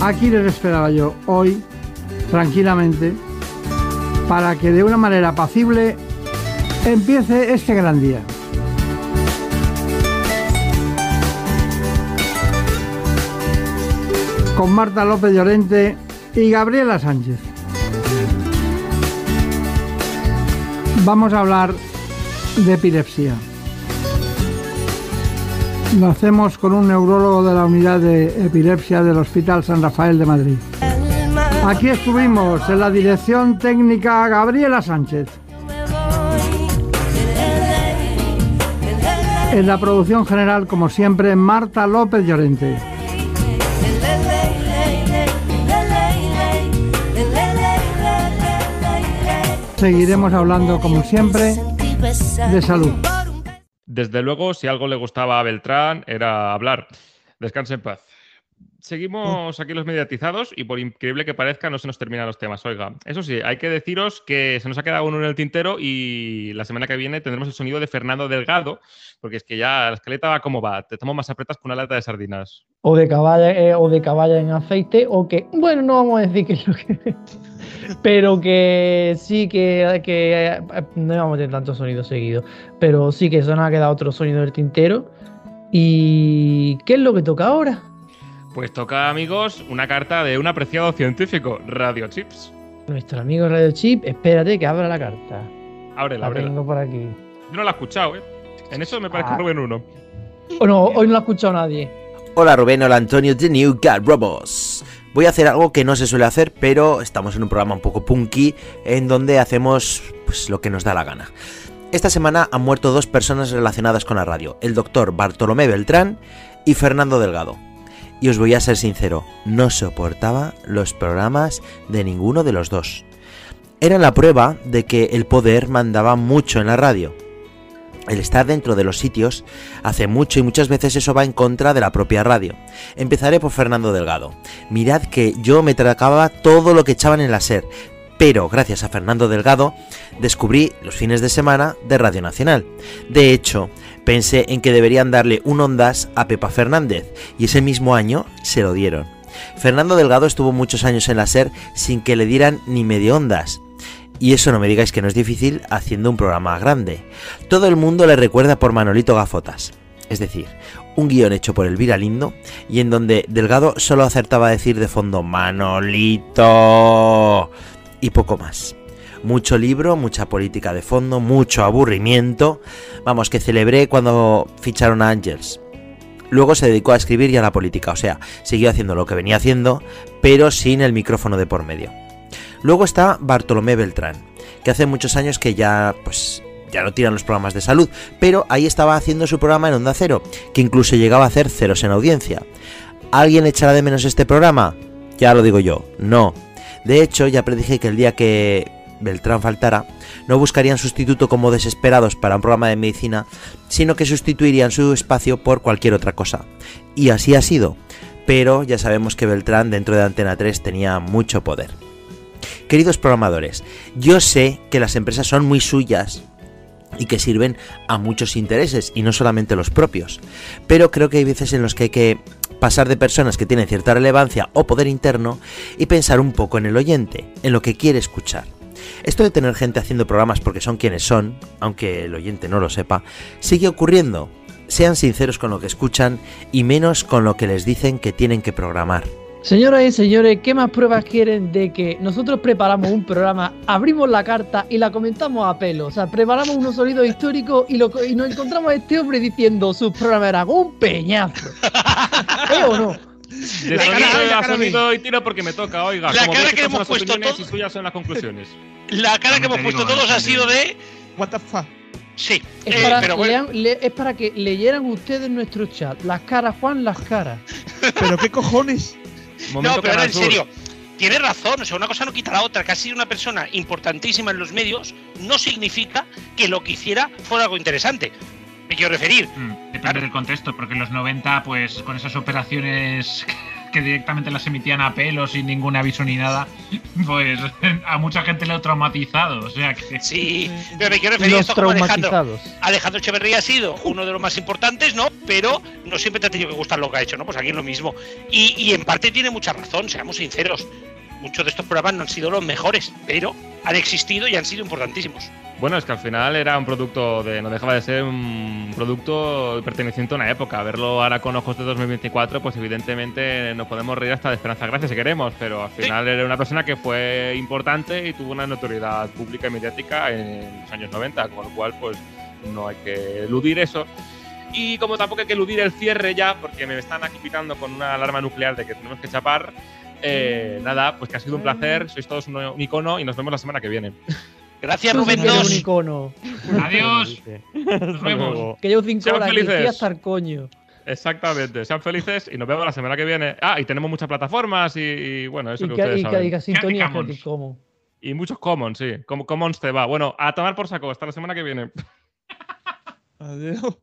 Aquí les esperaba yo hoy, tranquilamente, para que de una manera apacible empiece este gran día. Con Marta López Llorente y Gabriela Sánchez. Vamos a hablar de epilepsia. Lo hacemos con un neurólogo de la unidad de epilepsia del Hospital San Rafael de Madrid. Aquí estuvimos en la dirección técnica Gabriela Sánchez. En la producción general, como siempre, Marta López Llorente. Seguiremos hablando, como siempre, de salud. Desde luego, si algo le gustaba a Beltrán, era hablar. Descanse en paz. Seguimos aquí los mediatizados y por increíble que parezca no se nos terminan los temas. Oiga, eso sí, hay que deciros que se nos ha quedado uno en el tintero y la semana que viene tendremos el sonido de Fernando Delgado, porque es que ya la escaleta va como va, te tomo más apretas con una lata de sardinas. O de caballa eh, o de caballa en aceite o que bueno no vamos a decir que es lo que pero que sí que, que eh, no vamos a tener tantos sonidos seguidos pero sí que eso nos ha quedado otro sonido del tintero y qué es lo que toca ahora Pues toca, amigos, una carta de un apreciado científico, Radio Chips. nuestro amigo Radio Chip espérate que abra la carta Ábrela, la ábrela. tengo por aquí Yo no la he escuchado, ¿eh? En eso me parece Ah. Rubén uno. o no hoy no lo ha escuchado nadie Hola Rubén, hola Antonio de New Robots. Voy a hacer algo que no se suele hacer, pero estamos en un programa un poco punky en donde hacemos pues, lo que nos da la gana. Esta semana han muerto dos personas relacionadas con la radio, el doctor Bartolomé Beltrán y Fernando Delgado. Y os voy a ser sincero, no soportaba los programas de ninguno de los dos. Era la prueba de que el poder mandaba mucho en la radio. El estar dentro de los sitios hace mucho y muchas veces eso va en contra de la propia radio. Empezaré por Fernando Delgado. Mirad que yo me tragaba todo lo que echaban en la SER, pero gracias a Fernando Delgado descubrí los fines de semana de Radio Nacional. De hecho, pensé en que deberían darle un ondas a Pepa Fernández y ese mismo año se lo dieron. Fernando Delgado estuvo muchos años en la SER sin que le dieran ni medio ondas. Y eso no me digáis que no es difícil haciendo un programa grande. Todo el mundo le recuerda por Manolito Gafotas. Es decir, un guion hecho por Elvira Lindo y en donde Delgado solo acertaba a decir de fondo Manolito y poco más. Mucho libro, mucha política de fondo, mucho aburrimiento. Vamos, que celebré cuando ficharon a Ángels. Luego se dedicó a escribir y a la política, o sea, siguió haciendo lo que venía haciendo, pero sin el micrófono de por medio. Luego está Bartolomé Beltrán, que hace muchos años que ya, pues, ya no tiran los programas de salud, pero ahí estaba haciendo su programa en Onda Cero, que incluso llegaba a hacer ceros en audiencia. ¿Alguien echará de menos este programa? Ya lo digo yo, no. De hecho, ya predije que el día que Beltrán faltara, no buscarían sustituto como desesperados para un programa de medicina, sino que sustituirían su espacio por cualquier otra cosa. Y así ha sido. Pero ya sabemos que Beltrán dentro de Antena 3 tenía mucho poder. Queridos programadores, yo sé que las empresas son muy suyas y que sirven a muchos intereses y no solamente los propios, pero creo que hay veces en los que hay que pasar de personas que tienen cierta relevancia o poder interno y pensar un poco en el oyente, en lo que quiere escuchar. Esto de tener gente haciendo programas porque son quienes son, aunque el oyente no lo sepa, sigue ocurriendo. Sean sinceros con lo que escuchan y menos con lo que les dicen que tienen que programar. Señoras y señores, ¿qué más pruebas quieren de que nosotros preparamos un programa, abrimos la carta y la comentamos a pelo? O sea, preparamos unos sonidos históricos y, lo, y nos encontramos a este hombre diciendo sus programas eran un peñazo. ¿Eh o no? De La sonido cara- a la cara sonido y tiro porque me toca, oiga. La como cara que hemos puesto opiniones y suyas son las conclusiones. La cara que hemos puesto todos ha sido de. What the fuck? Sí, Es, eh, para pero que bueno. lean- le- es para que leyeran ustedes nuestro chat. Las caras, Juan, las caras. ¿Pero qué cojones? No, pero ahora en serio. Tiene razón, o sea, una cosa no quita la otra. Que ha sido una persona importantísima en los medios no significa que lo que hiciera fuera algo interesante. Me quiero referir. Mm, Depende del contexto, porque en los 90, pues con esas operaciones que directamente las emitían a pelo sin ningún aviso ni nada, pues a mucha gente le ha traumatizado. O sea que. Sí, pero me quiero referir a esto como Alejandro. Alejandro Echeverría ha sido uno de los más importantes, ¿no? Pero no siempre te ha tenido que gustar lo que ha hecho, ¿no? Pues aquí es lo mismo. Y, y en parte tiene mucha razón, seamos sinceros. Muchos de estos programas no han sido los mejores, pero han existido y han sido importantísimos. Bueno, es que al final era un producto de. No dejaba de ser un producto perteneciente a una época. Verlo ahora con ojos de 2024, pues evidentemente nos podemos reír hasta de Esperanza Gracia si queremos, pero al final era una persona que fue importante y tuvo una notoriedad pública y mediática en los años 90, con lo cual, pues no hay que eludir eso. Y como tampoco hay que eludir el cierre ya, porque me están aquí pitando con una alarma nuclear de que tenemos que chapar. Eh, nada, pues que ha sido un placer, sois todos un, un icono y nos vemos la semana que viene. Gracias, Rubén que eres dos. un icono. Adiós. Nos vemos. Que llevo cinco Sean horas hasta el coño. Exactamente, sean felices y nos vemos la semana que viene. Ah, y tenemos muchas plataformas y, y, bueno, eso Y que que, ustedes y saben. sintonía Commons. Y muchos commons, sí. Como commons te va. Bueno, a tomar por saco. Hasta la semana que viene. Adiós.